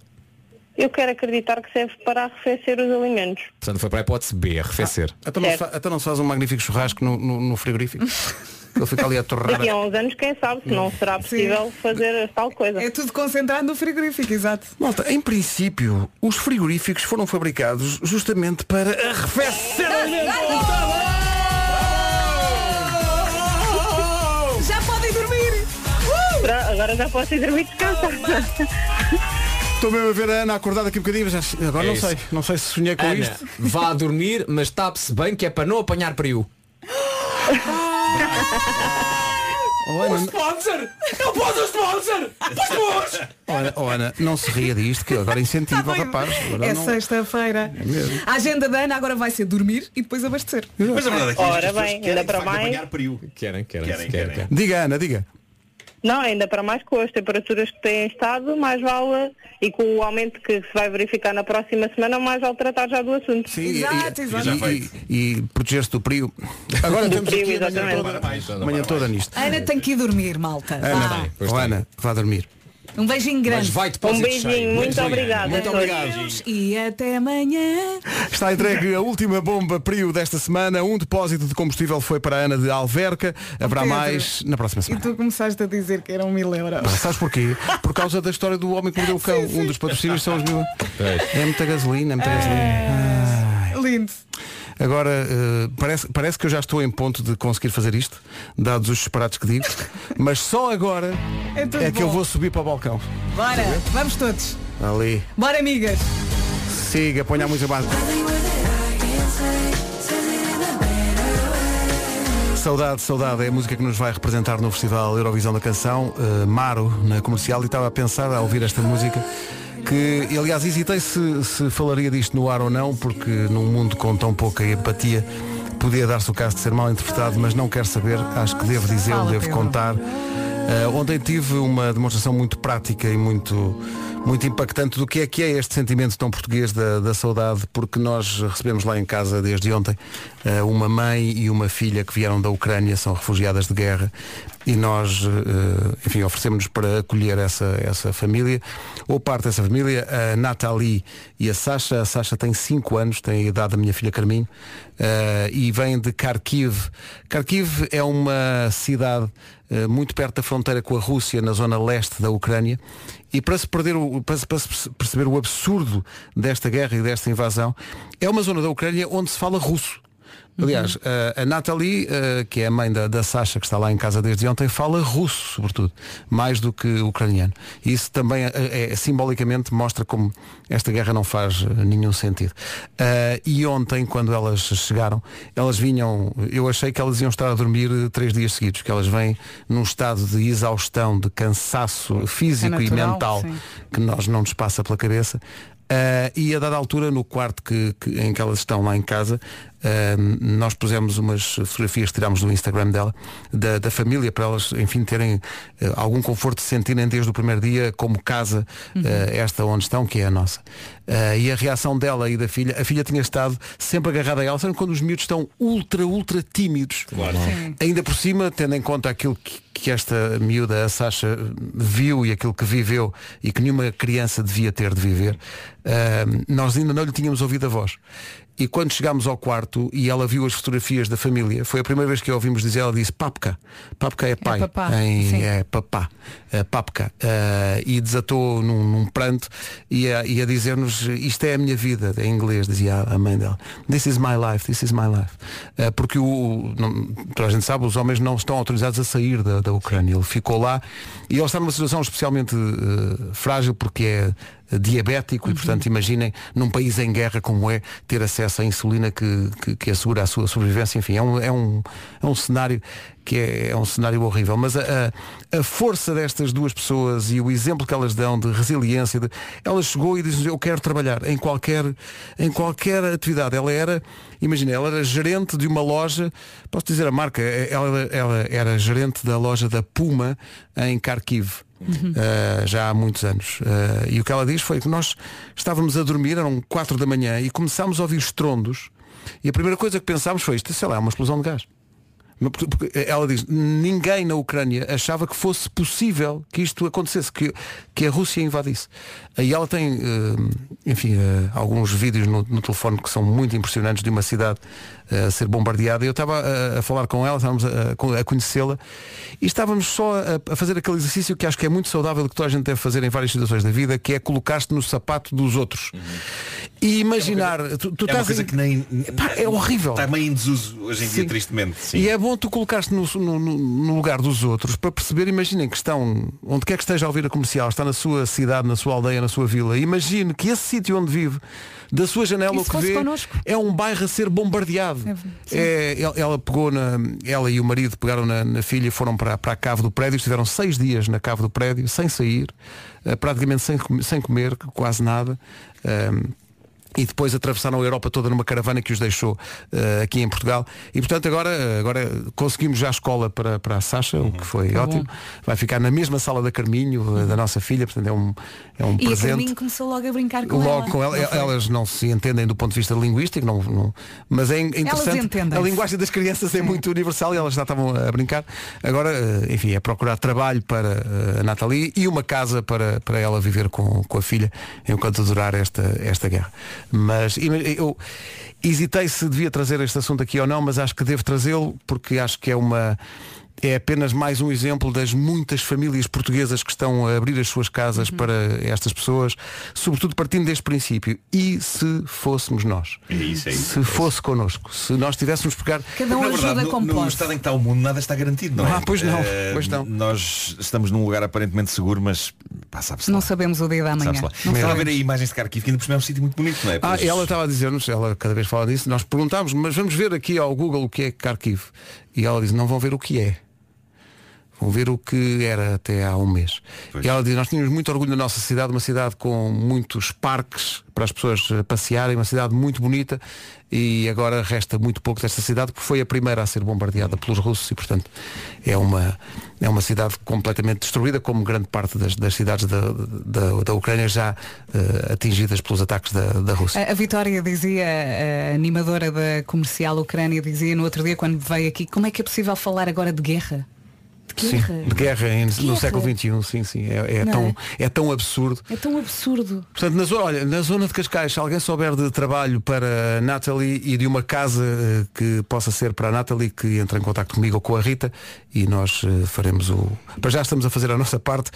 Eu quero acreditar que serve para arrefecer os alimentos. Portanto, foi para a hipótese B, arrefecer. Então não, se fa- então não se faz um magnífico churrasco no, no- no frigorífico? [laughs] Ele fica ali a torrar. Daqui a uns anos, quem sabe, se não será possível fazer tal coisa. É tudo concentrado no frigorífico, exato. Malta, em princípio, os frigoríficos foram fabricados justamente para arrefecer Já podem dormir! Pra- Agora já posso ir dormir descansar. [laughs] Estou mesmo a ver a Ana acordada aqui um bocadinho, mas já- agora É não isso. sei. Não sei se sonhei com Ana, isto. vá dormir, mas tape-se bem que é para não apanhar perio. Oh, Ana, sponsor! Não pode o sponsor! Pois oh, Ana, oh, Ana, não se ria disto, que agora incentiva o rapaz. Agora É não- sexta-feira. mesmo. A agenda da Ana agora vai ser dormir e depois abastecer. Mas a verdade é que Ora pessoas bem, querem, ainda de para facto, mais. apanhar período. Querem, querem, Querem, querem, querem. Diga, Ana, diga. Não, ainda para mais com as temperaturas que têm estado, mais vale, e com o aumento que se vai verificar na próxima semana, mais vale tratar já do assunto. Sim, Exato, e, exato. e- e- e proteger-se do frio. Agora Do temos frio, aqui a manhã exatamente. toda, a manhã toda nisto. Ana tem que ir dormir, malta. Ana, Vá. oh, Ana, vá dormir. Um beijinho grande. Mas vai Um beijinho, cheio. muito Beijinho. obrigada. Muito obrigado. E até amanhã. Está entregue a última bomba Prio desta semana. Um depósito de combustível foi para a Ana de Alverca. Haverá Pedro. mais na próxima E semana. tu começaste a dizer que eram mil euros. Sabes porquê? Por causa da história do homem que mordeu o [laughs] cão. Um dos patrocínios são os mil. É muita gasolina, é muita gasolina. Lindo. Agora, eh, parece, parece que eu já estou em ponto de conseguir fazer isto, dados os disparates que digo, [laughs] mas só agora É é que eu vou subir para o balcão. Bora, vamos todos. Ali. Bora, amigas. Siga, ponha a música base. Saudade, saudade é a música que nos vai representar no Festival Eurovisão da Canção, eh, Maro, na comercial, e estava a pensar, a ouvir esta música, que, aliás, hesitei se, se falaria disto no ar ou não, porque num mundo com tão pouca empatia, podia dar-se o caso de ser mal interpretado, mas não quero saber, acho que devo dizer, Fala, devo contar. Eh, ontem tive uma demonstração muito prática e muito, muito impactante do que é que é este sentimento tão português da, da saudade, porque nós recebemos lá em casa desde ontem eh, uma mãe e uma filha que vieram da Ucrânia, são refugiadas de guerra, e nós, eh, enfim, oferecemos-nos para acolher essa, essa família, ou parte dessa família, a Nathalie e a Sasha. A Sasha tem 5 anos, tem a idade da minha filha Carminho, e vem de Kharkiv. Kharkiv é uma cidade muito perto da fronteira com a Rússia, na zona leste da Ucrânia. E para se, perder o, para, para se perceber o absurdo desta guerra e desta invasão, é uma zona da Ucrânia onde se fala russo. Aliás, a, Nathalie, que é a mãe da, da Sasha, que está lá em casa desde ontem, fala russo, sobretudo, mais do que ucraniano. E isso também eh, é, simbolicamente mostra como esta guerra não faz eh, nenhum sentido. Eh, e ontem, quando elas chegaram, elas vinham, eu achei que elas iam estar a dormir eh, três dias seguidos, que elas vêm num estado de exaustão, de cansaço físico e natural, mental sim. que nós não nos passa pela cabeça. Ah, e a dada altura, no quarto que, que- em que elas estão lá em casa, ah, nós pusemos umas fotografias tirámos do Instagram dela, da, da família, para elas, enfim, terem ah, algum conforto de se sentirem desde o primeiro dia como casa, ah, esta onde estão, que é a nossa. Ah, e a reação dela e da filha, a filha tinha estado sempre agarrada a ela, sabe quando os miúdos estão ultra, ultra tímidos. Ainda por cima, tendo em conta aquilo que, que esta miúda, a Sasha, viu e aquilo que viveu e que nenhuma criança devia ter de viver, ah, nós ainda não lhe tínhamos ouvido a voz. E quando chegámos ao quarto, e ela viu as fotografias da família. Foi a primeira vez que a ouvimos dizer, ela disse papka. Papka é pai. papá, em- é papá. Uh, papka. Uh, e desatou num, num pranto e a, e a dizer-nos isto é a minha vida. Em inglês dizia a mãe dela. This is my life, this is my life. Uh, porque o, o- não, toda a gente sabe, os homens não estão autorizados a sair da, da Ucrânia. Ele ficou lá e ele está numa situação especialmente uh, frágil porque é diabético e portanto imaginem num país em guerra como é ter acesso à insulina que, que, que assegura a sua sobrevivência. Enfim é um, é um, é um cenário que é, é um cenário horrível. Mas a, a, a força destas duas pessoas e o exemplo que elas dão de resiliência de, ela chegou e disse eu quero trabalhar em qualquer em qualquer atividade. Ela era imagina ela era gerente de uma loja posso dizer a marca ela, ela era gerente da loja da Puma em Kharkiv Uh, já há muitos anos. Uh, e o que ela diz foi que nós estávamos a dormir, eram 4 da manhã, e começámos a ouvir estrondos. E a primeira coisa que pensámos foi isto, sei lá, é uma explosão de gás. Ela diz, ninguém na Ucrânia achava que fosse possível que isto acontecesse, que, que a Rússia invadisse. E ela tem, uh, enfim, uh, alguns vídeos no, no telefone que são muito impressionantes de uma cidade uh, a ser bombardeada. Eu estava a, falar com ela, estávamos a, a- conhecê-la e estávamos só a, a fazer aquele exercício que acho que é muito saudável que toda a gente deve fazer em várias situações da vida, que é colocar-te no sapato dos outros. E imaginar, tu, tu é uma estás coisa em- que nem. é horrível. Está meio em desuso hoje em dia, Sim. tristemente. Sim. E é bom tu colocar-te no, no- no- lugar dos outros para perceber, imaginem que estão, onde quer que esteja a ouvir a comercial, está na sua cidade, na sua aldeia, na sua vila, imagine que esse sítio onde vive, da sua janela o que vê connosco? é um bairro a ser bombardeado. É, ela, ela pegou na. Ela e o marido pegaram na, na filha e foram para, para a cave do prédio, estiveram seis dias na cave do prédio, sem sair, eh, praticamente sem, comer- sem comer, quase nada. Ahm, e depois atravessaram a Europa toda numa caravana que os deixou eh, aqui em Portugal. E portanto agora, agora conseguimos já a escola para, para a Sasha, o que foi Que bom. ótimo. Vai ficar na mesma sala da Carminho, eh, da nossa filha, portanto é um, é um E a presente. Carminho começou logo a brincar com Logo ela. com ela, Não elas não se entendem do ponto de vista linguístico, não, não- mas é in- interessante. A linguagem das crianças é muito universal e elas já estavam a brincar. Agora, eh, enfim, é procurar trabalho para a Nathalie e uma casa para, para ela viver com, com a filha enquanto durar esta, esta guerra. Mas eu hesitei se devia trazer este assunto aqui ou não, mas acho que devo trazê-lo porque acho que é uma. É apenas mais um exemplo das muitas famílias portuguesas que estão a abrir as suas casas Uhum. para estas pessoas, sobretudo partindo deste princípio. E se fôssemos nós? É isso, é isso. Se fosse connosco, se nós tivéssemos pegar. Cada um verdade, ajuda no, como no pode. estado em que está o mundo, nada está garantido, não é? Ah, pois não, Eh, pois não. Nós estamos num lugar aparentemente seguro, mas pá, sabe-se Não lá. sabemos o dia da manhã. Não Estava a ver aí imagens de Kharkiv, que ainda por cima é um sítio muito bonito, não é? Ah, Pois- ela estava a dizer-nos, ela cada vez fala disso, nós perguntámos, mas vamos ver aqui ao Google o que é Kharkiv. E ela diz, não vão ver o que é. Vão ver o que era até há um mês. E ela diz, nós tínhamos muito orgulho da nossa cidade, uma cidade com muitos parques para as pessoas eh, passearem, uma cidade muito bonita e agora resta muito pouco desta cidade porque foi a primeira a ser bombardeada pelos russos e portanto é uma, é uma cidade completamente destruída como grande parte das, das cidades da, da, da Ucrânia já eh, atingidas pelos ataques da, da Rússia. A, a Vitória dizia, a animadora da comercial Ucrânia dizia no outro dia quando veio aqui, como é que é possível falar agora de guerra? De Sim, guerra? de guerra em- no Guerra. século XXI, sim, sim. É, é tão, é? é tão absurdo. É tão absurdo. Portanto, na zona, olha, na zona de Cascais, se alguém souber de trabalho para Natalie e de uma casa eh, que possa ser para a Natalie, que entre em contato comigo ou com a Rita e nós eh, faremos o. Para já estamos a fazer a nossa parte,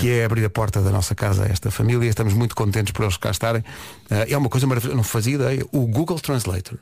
que é abrir a porta da nossa casa a esta família. Estamos muito contentes por eles cá estarem. Eh, é uma coisa maravilhosa, não fazia ideia. O Google Translator.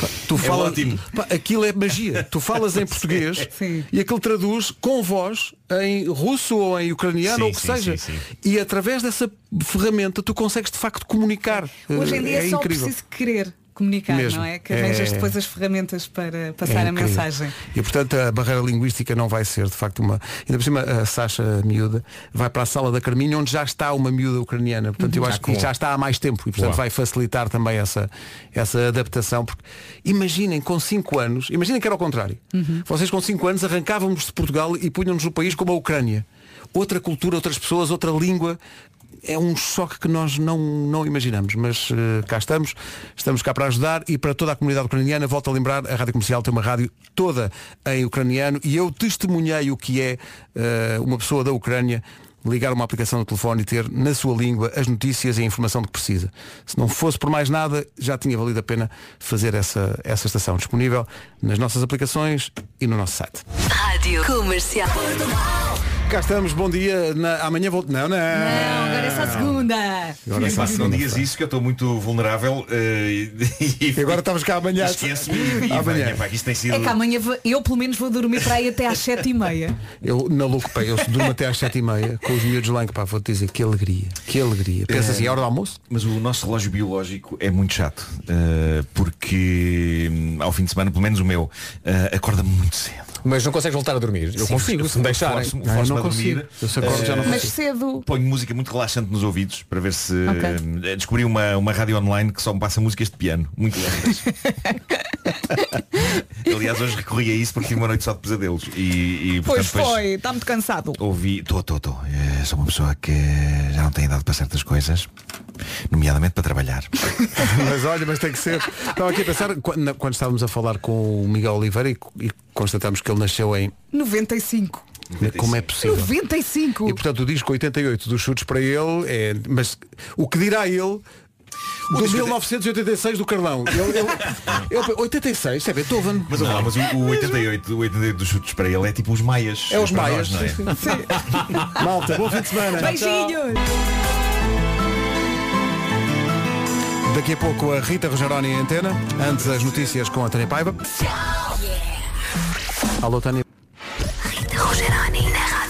Pá, Tu É falas, ótimo. pá, aquilo é magia. Tu falas em português [laughs] e aquilo traduz com voz em russo ou em ucraniano Sim, ou o que sim, seja. sim, sim. E através dessa ferramenta tu consegues de facto comunicar. Hoje em dia é é só incrível. preciso querer comunicar, Mesmo. não é? Que É- arranjas depois as ferramentas para passar É a mensagem. E portanto a barreira linguística não vai ser de facto uma. Ainda por cima a Sasha miúda vai para a sala da Carminho onde já está uma miúda ucraniana. Portanto eu Uhum. acho que já está há mais tempo e portanto Uau. vai facilitar também essa, essa adaptação. Porque imaginem com 5 anos, imaginem que era ao contrário. Vocês com 5 anos arrancávamos de Portugal e punham-nos no país como a Ucrânia. Outra cultura, outras pessoas, outra língua. É um choque que nós não, não imaginamos, mas eh, cá estamos, estamos cá para ajudar e para toda a comunidade ucraniana, volto a lembrar, a Rádio Comercial tem uma rádio toda em ucraniano e eu testemunhei o que é eh, uma pessoa da Ucrânia ligar uma aplicação no telefone e ter na sua língua as notícias e a informação que precisa. Se não fosse por mais nada, já tinha valido a pena fazer essa, essa estação disponível nas nossas aplicações e no nosso site. Rádio Comercial. Cá estamos, bom dia. Na, amanhã vou. Não, não. Não, agora é só a segunda. Agora é só a não segunda. digas isso que eu estou muito vulnerável eh, [laughs] e, E agora estamos cá amanhã. esquece-me e, e Amanhã. isto tem sido É que amanhã vou- eu pelo menos vou dormir para aí até às [laughs] sete e meia. Eu na louco, pá, eu durmo até às sete e meia com os miúdos lá em que pá, vou-te dizer que alegria, que alegria. Pensa assim, é hora do almoço? Mas o nosso relógio biológico é muito chato eh, porque hum, ao fim de semana, pelo menos o meu, eh, acorda-me muito cedo. Mas não consegues voltar a dormir. Eu Sim, consigo, se me deixarem. forço-me- Ah, não dormir. consigo. Eu se acordo já não Eh, Mas cedo. Ponho música muito relaxante nos ouvidos para ver se Ok. eh, descobri uma, uma rádio online que só me passa músicas de piano, muito lentas. [laughs] Aliás, hoje recorri a isso porque tive uma noite só de pesadelos. E, e Pois portanto, depois foi, está muito cansado. ouvi, estou, estou, estou. Sou uma pessoa que já não tem idade para certas coisas, nomeadamente para trabalhar. [laughs] [laughs] mas olha, mas tem que ser. Estava aqui a pensar, quando, quando estávamos a falar com o Miguel Oliveira e, e constatamos que ele nasceu em. 95. Como é possível? 95. E portanto o disco 88 dos chutes para ele é. Mas o que dirá ele do disco- 1986 do Carlão? Ele, ele, ele- 86, é Beethoven. Mas, não, mas o, o 88, o 88 dos chutes para ele é tipo os maias. É os maias. nós, não é? [laughs] Malta, bom fim de semana. Beijinhos. Daqui a pouco a Rita Rogeroni em antena. Antes as notícias com a Tânia Paiva. Alô, Tânia. Rita Rogeroni na